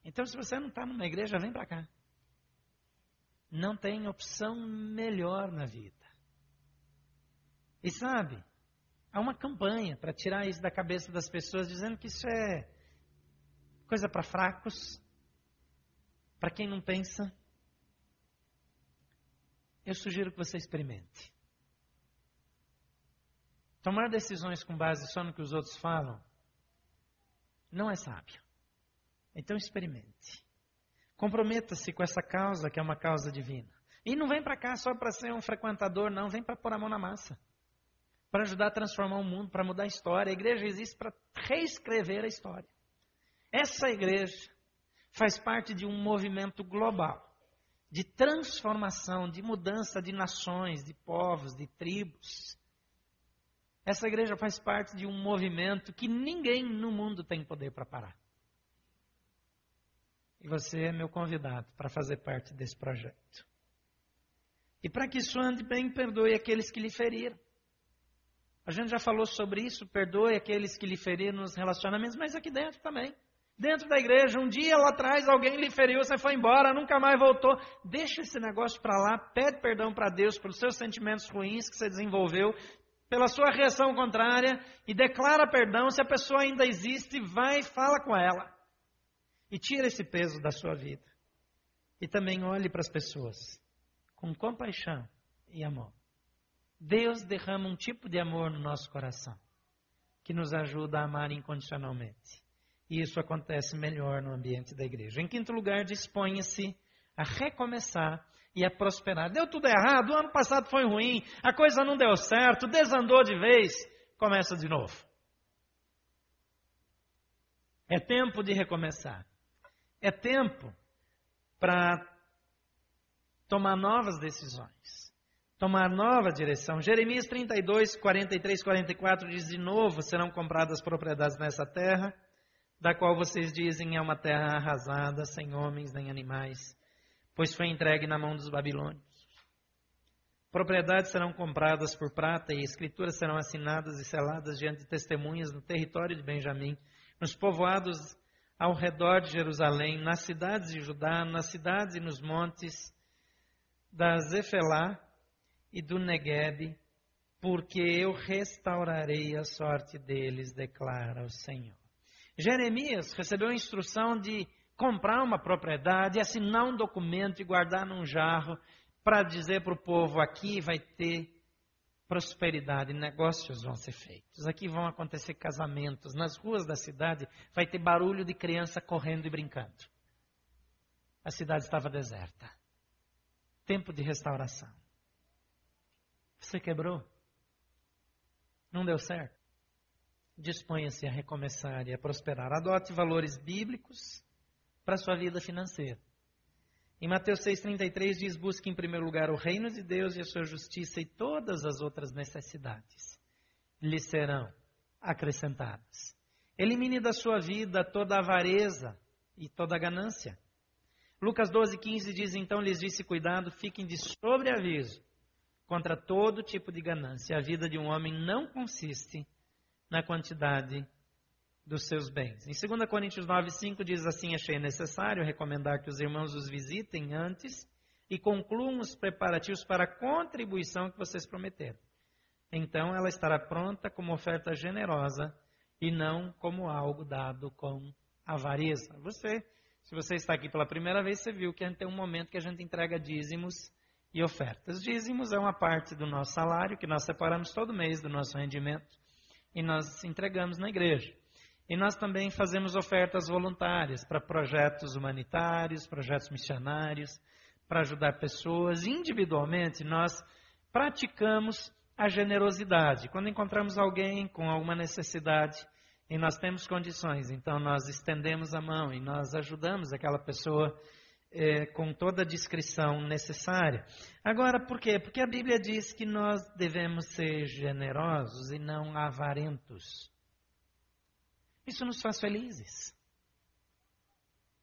Então, se você não está numa igreja, vem para cá. Não tem opção melhor na vida. E sabe, há uma campanha para tirar isso da cabeça das pessoas, dizendo que isso é coisa para fracos, para quem não pensa. Eu sugiro que você experimente. Tomar decisões com base só no que os outros falam não é sábio. Então experimente. Comprometa-se com essa causa que é uma causa divina. E não vem para cá só para ser um frequentador, não, vem para pôr a mão na massa para ajudar a transformar o mundo, para mudar a história. A igreja existe para reescrever a história. Essa igreja faz parte de um movimento global de transformação, de mudança de nações, de povos, de tribos. Essa igreja faz parte de um movimento que ninguém no mundo tem poder para parar. E você é meu convidado para fazer parte desse projeto. E para que isso ande bem, perdoe aqueles que lhe feriram. A gente já falou sobre isso, perdoe aqueles que lhe feriram nos relacionamentos, mas aqui dentro também. Dentro da igreja, um dia lá atrás alguém lhe feriu, você foi embora, nunca mais voltou. Deixa esse negócio para lá, pede perdão para Deus pelos seus sentimentos ruins que você desenvolveu, pela sua reação contrária e declara perdão. Se a pessoa ainda existe, vai e fala com ela. E tira esse peso da sua vida. E também olhe para as pessoas com compaixão e amor. Deus derrama um tipo de amor no nosso coração que nos ajuda a amar incondicionalmente. E isso acontece melhor no ambiente da igreja. Em quinto lugar, disponha-se a recomeçar e a prosperar. Deu tudo errado, o ano passado foi ruim, a coisa não deu certo, desandou de vez, começa de novo. É tempo de recomeçar. É tempo para tomar novas decisões tomar nova direção. Jeremias 32, 43, 44 diz de novo: serão compradas propriedades nessa terra, da qual vocês dizem é uma terra arrasada, sem homens nem animais, pois foi entregue na mão dos babilônios. Propriedades serão compradas por prata e escrituras serão assinadas e seladas diante de testemunhas no território de Benjamim, nos povoados ao redor de Jerusalém, nas cidades de Judá, nas cidades e nos montes da Zefelá, e do Negueb, porque eu restaurarei a sorte deles, declara o Senhor. Jeremias recebeu a instrução de comprar uma propriedade, assinar um documento e guardar num jarro para dizer para o povo: aqui vai ter prosperidade, negócios vão ser feitos. Aqui vão acontecer casamentos. Nas ruas da cidade vai ter barulho de criança correndo e brincando. A cidade estava deserta. Tempo de restauração. Você quebrou? Não deu certo? Disponha-se a recomeçar e a prosperar. Adote valores bíblicos para sua vida financeira. Em Mateus 6,33 diz: Busque em primeiro lugar o reino de Deus e a sua justiça, e todas as outras necessidades lhe serão acrescentadas. Elimine da sua vida toda avareza e toda ganância. Lucas 12,15 diz: Então lhes disse: Cuidado, fiquem de sobreaviso contra todo tipo de ganância. A vida de um homem não consiste na quantidade dos seus bens. Em 2 Coríntios 9, 5 diz assim: Achei necessário recomendar que os irmãos os visitem antes e concluam os preparativos para a contribuição que vocês prometeram. Então ela estará pronta como oferta generosa e não como algo dado com avareza. Você, se você está aqui pela primeira vez, você viu que tem um momento que a gente entrega dízimos e ofertas. Dízimos é uma parte do nosso salário que nós separamos todo mês do nosso rendimento e nós entregamos na igreja. E nós também fazemos ofertas voluntárias para projetos humanitários, projetos missionários, para ajudar pessoas. Individualmente, nós praticamos a generosidade. Quando encontramos alguém com alguma necessidade e nós temos condições, então nós estendemos a mão e nós ajudamos aquela pessoa é, com toda a discrição necessária. Agora, por quê? Porque a Bíblia diz que nós devemos ser generosos e não avarentos. Isso nos faz felizes.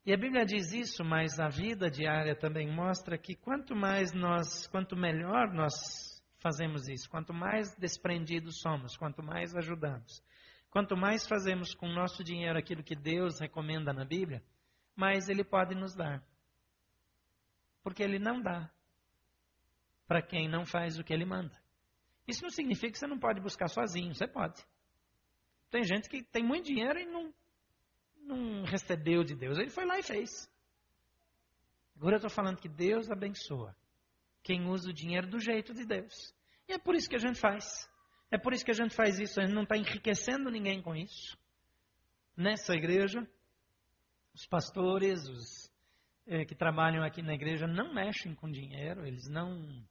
E a Bíblia diz isso, mas a vida diária também mostra que quanto mais nós, quanto melhor nós fazemos isso, quanto mais desprendidos somos, quanto mais ajudamos, quanto mais fazemos com o nosso dinheiro aquilo que Deus recomenda na Bíblia, mais Ele pode nos dar. Porque Ele não dá para quem não faz o que Ele manda. Isso não significa que você não pode buscar sozinho, você pode. Tem gente que tem muito dinheiro e não, não recebeu de Deus. Ele foi lá e fez. Agora eu estou falando que Deus abençoa quem usa o dinheiro do jeito de Deus. E é por isso que a gente faz. É por isso que a gente faz isso. A gente não está enriquecendo ninguém com isso. Nessa igreja, os pastores, os eh, que trabalham aqui na igreja não mexem com dinheiro, eles não,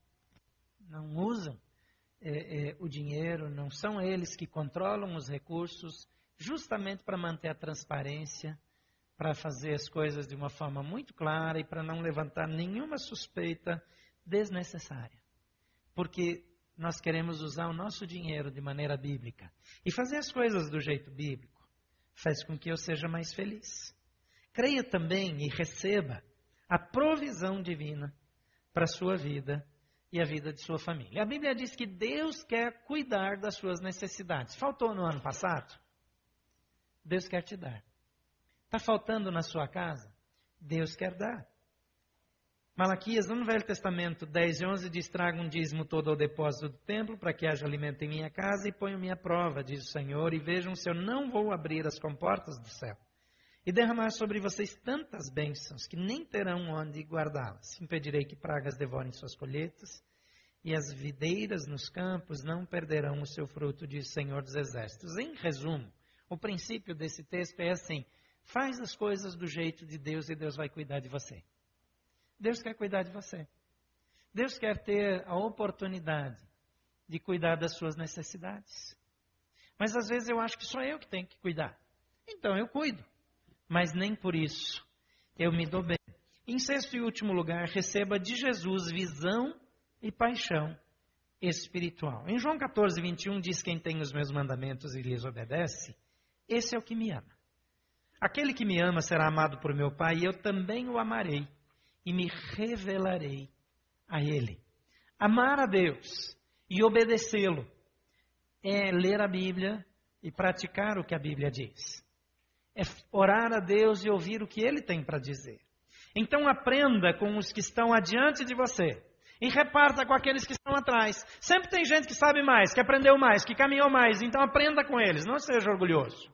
não usam é, é, o dinheiro, não são eles que controlam os recursos, justamente para manter a transparência, para fazer as coisas de uma forma muito clara e para não levantar nenhuma suspeita desnecessária. Porque nós queremos usar o nosso dinheiro de maneira bíblica. E fazer as coisas do jeito bíblico faz com que eu seja mais feliz. Creia também e receba a provisão divina para a sua vida e a vida de sua família. A Bíblia diz que Deus quer cuidar das suas necessidades. Faltou no ano passado? Deus quer te dar. Está faltando na sua casa? Deus quer dar. Malaquias, no Velho Testamento 10 e 11, diz: Traga um dízimo todo ao depósito do templo, para que haja alimento em minha casa, e ponho minha prova, diz o Senhor, e vejam se eu não vou abrir as comportas do céu e derramar sobre vocês tantas bênçãos que nem terão onde guardá-las. Impedirei que pragas devorem suas colheitas, e as videiras nos campos não perderão o seu fruto, o Senhor dos Exércitos. Em resumo, o princípio desse texto é assim: faz as coisas do jeito de Deus e Deus vai cuidar de você. Deus quer cuidar de você. Deus quer ter a oportunidade de cuidar das suas necessidades. Mas às vezes eu acho que só eu que tenho que cuidar. Então eu cuido mas nem por isso eu me dou bem. Em sexto e último lugar, receba de Jesus visão e paixão espiritual. Em João 14, 21 diz: Quem tem os meus mandamentos e lhes obedece, esse é o que me ama. Aquele que me ama será amado por meu Pai, e eu também o amarei e me revelarei a Ele. Amar a Deus e obedecê-lo é ler a Bíblia e praticar o que a Bíblia diz é orar a Deus e ouvir o que Ele tem para dizer. Então aprenda com os que estão adiante de você e reparta com aqueles que estão atrás. Sempre tem gente que sabe mais, que aprendeu mais, que caminhou mais, então aprenda com eles, não seja orgulhoso.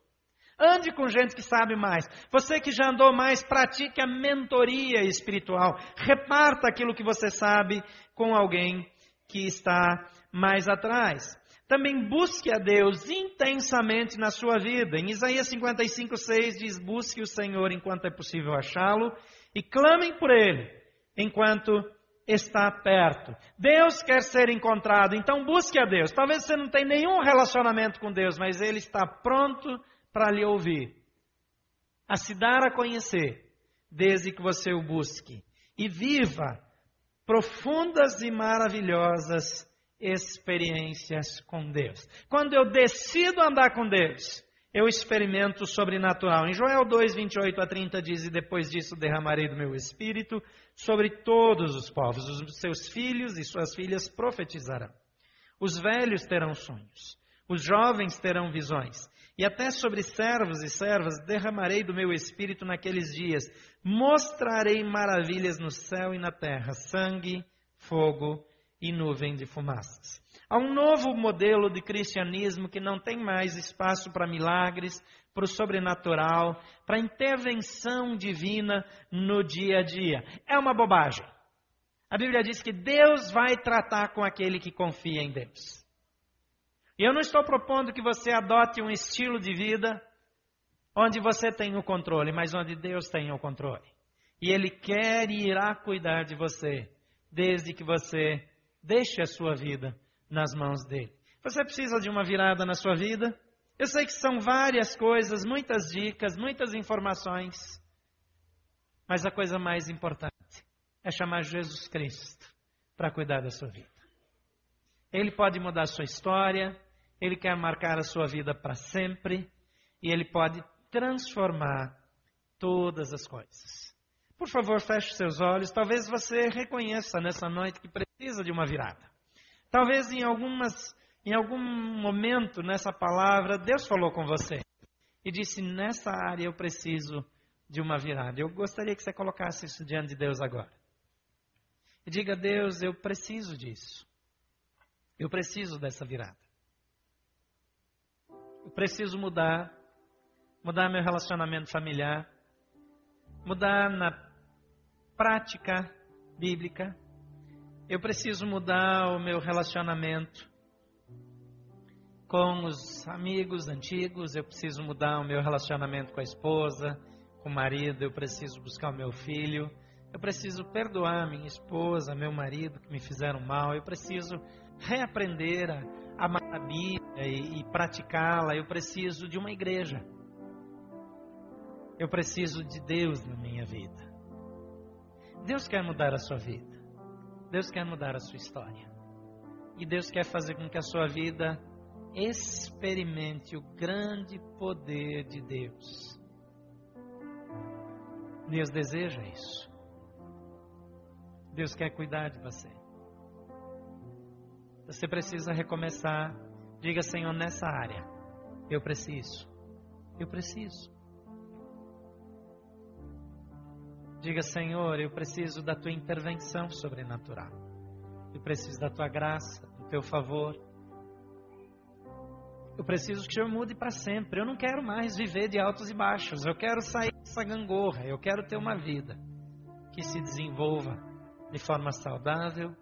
Ande com gente que sabe mais. Você que já andou mais, pratique a mentoria espiritual. Reparta aquilo que você sabe com alguém que está mais atrás. Também busque a Deus intensamente na sua vida. Em Isaías 55, 6 diz: Busque o Senhor enquanto é possível achá-lo e clamem por Ele enquanto está perto. Deus quer ser encontrado, então busque a Deus. Talvez você não tenha nenhum relacionamento com Deus, mas Ele está pronto para lhe ouvir, a se dar a conhecer, desde que você o busque. E viva profundas e maravilhosas experiências com Deus. Quando eu decido andar com Deus, eu experimento o sobrenatural. Em Joel 2, 28 a 30 diz: E depois disso derramarei do meu espírito sobre todos os povos. Os seus filhos e suas filhas profetizarão. Os velhos terão sonhos. Os jovens terão visões. E até sobre servos e servas derramarei do meu espírito naqueles dias. Mostrarei maravilhas no céu e na terra: sangue, fogo e nuvem de fumaças. Há um novo modelo de cristianismo que não tem mais espaço para milagres, para o sobrenatural, para intervenção divina no dia a dia. É uma bobagem. A Bíblia diz que Deus vai tratar com aquele que confia em Deus. E eu não estou propondo que você adote um estilo de vida onde você tem o controle, mas onde Deus tem o controle. E Ele quer e irá cuidar de você, desde que você Deixe a sua vida nas mãos dele. Você precisa de uma virada na sua vida? Eu sei que são várias coisas, muitas dicas, muitas informações. Mas a coisa mais importante é chamar Jesus Cristo para cuidar da sua vida. Ele pode mudar a sua história, ele quer marcar a sua vida para sempre e ele pode transformar todas as coisas. Por favor, feche seus olhos. Talvez você reconheça nessa noite que precisa de uma virada. Talvez em algumas em algum momento nessa palavra Deus falou com você e disse: "Nessa área eu preciso de uma virada". Eu gostaria que você colocasse isso diante de Deus agora. E diga: "Deus, eu preciso disso. Eu preciso dessa virada. Eu preciso mudar, mudar meu relacionamento familiar, mudar na prática bíblica. Eu preciso mudar o meu relacionamento com os amigos antigos, eu preciso mudar o meu relacionamento com a esposa, com o marido, eu preciso buscar o meu filho, eu preciso perdoar minha esposa, meu marido que me fizeram mal, eu preciso reaprender a amar a Bíblia e, e praticá-la, eu preciso de uma igreja. Eu preciso de Deus na minha vida. Deus quer mudar a sua vida. Deus quer mudar a sua história. E Deus quer fazer com que a sua vida experimente o grande poder de Deus. Deus deseja isso. Deus quer cuidar de você. Você precisa recomeçar. Diga, Senhor, nessa área, eu preciso. Eu preciso. Diga, Senhor, eu preciso da tua intervenção sobrenatural. Eu preciso da tua graça, do teu favor. Eu preciso que o Senhor mude para sempre. Eu não quero mais viver de altos e baixos. Eu quero sair dessa gangorra. Eu quero ter uma vida que se desenvolva de forma saudável,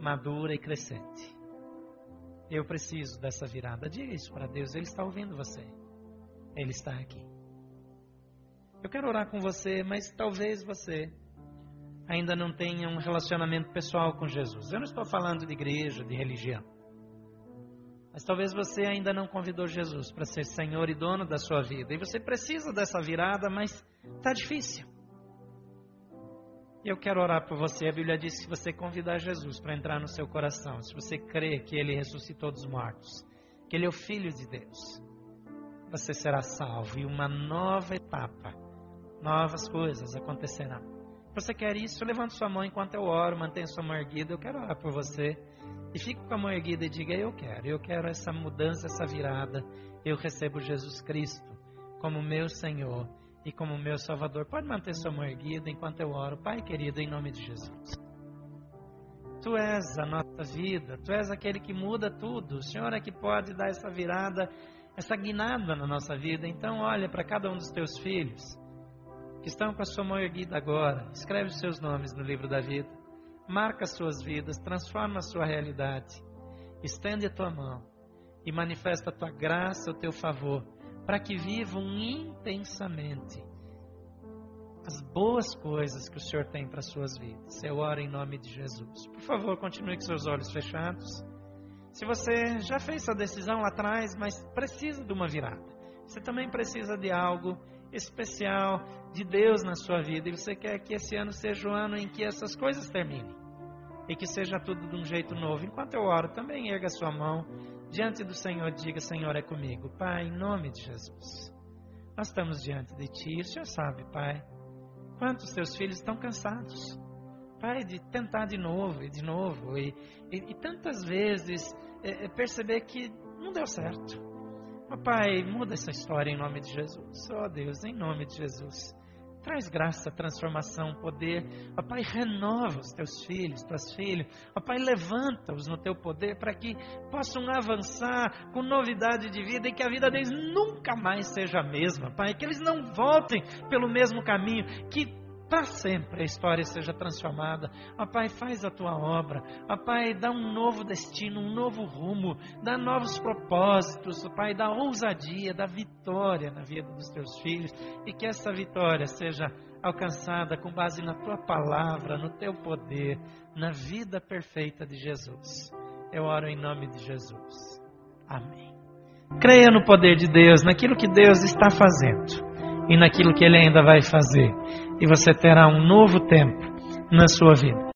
madura e crescente. Eu preciso dessa virada. Diga isso para Deus. Ele está ouvindo você. Ele está aqui. Eu quero orar com você, mas talvez você ainda não tenha um relacionamento pessoal com Jesus. Eu não estou falando de igreja, de religião. Mas talvez você ainda não convidou Jesus para ser Senhor e dono da sua vida. E você precisa dessa virada, mas está difícil. E eu quero orar por você. A Bíblia diz que se você convidar Jesus para entrar no seu coração, se você crê que Ele ressuscitou dos mortos, que Ele é o Filho de Deus, você será salvo. E uma nova etapa novas coisas acontecerão. Você quer isso? Levante sua mão enquanto eu oro, mantenha sua mão erguida. Eu quero orar por você. E fique com a mão erguida e diga: Eu quero, eu quero essa mudança, essa virada. Eu recebo Jesus Cristo como meu Senhor e como meu Salvador. Pode manter sua mão erguida enquanto eu oro. Pai querido, em nome de Jesus. Tu és a nossa vida, Tu és aquele que muda tudo. O Senhor é que pode dar essa virada, essa guinada na nossa vida. Então, olha para cada um dos teus filhos que estão com a sua mão erguida agora, escreve os seus nomes no livro da vida. marca suas vidas, transforma a sua realidade. Estende a tua mão e manifesta a tua graça, o teu favor, para que vivam intensamente as boas coisas que o Senhor tem para suas vidas. Eu oro em nome de Jesus. Por favor, continue com seus olhos fechados. Se você já fez essa decisão lá atrás, mas precisa de uma virada, você também precisa de algo especial de Deus na sua vida e você quer que esse ano seja o ano em que essas coisas terminem e que seja tudo de um jeito novo. Enquanto eu oro, também erga sua mão diante do Senhor diga: Senhor, é comigo. Pai, em nome de Jesus, nós estamos diante de Ti. O Senhor sabe, Pai, quantos teus filhos estão cansados. Pai, de tentar de novo e de novo, e, e, e tantas vezes é, é perceber que não deu certo. Pai, muda essa história em nome de Jesus. Oh Deus, em nome de Jesus. Traz graça, transformação, poder. Ó Pai, renova os teus filhos, tuas filhas. Ó Pai, levanta-os no teu poder para que possam avançar com novidade de vida e que a vida deles nunca mais seja a mesma, Pai. Que eles não voltem pelo mesmo caminho, que para sempre a história seja transformada. Ó Pai, faz a tua obra. Ó Pai, dá um novo destino, um novo rumo, dá novos propósitos. Ó Pai, dá ousadia, dá vitória na vida dos teus filhos e que essa vitória seja alcançada com base na tua palavra, no teu poder, na vida perfeita de Jesus. Eu oro em nome de Jesus. Amém. Creia no poder de Deus, naquilo que Deus está fazendo e naquilo que Ele ainda vai fazer. E você terá um novo tempo na sua vida.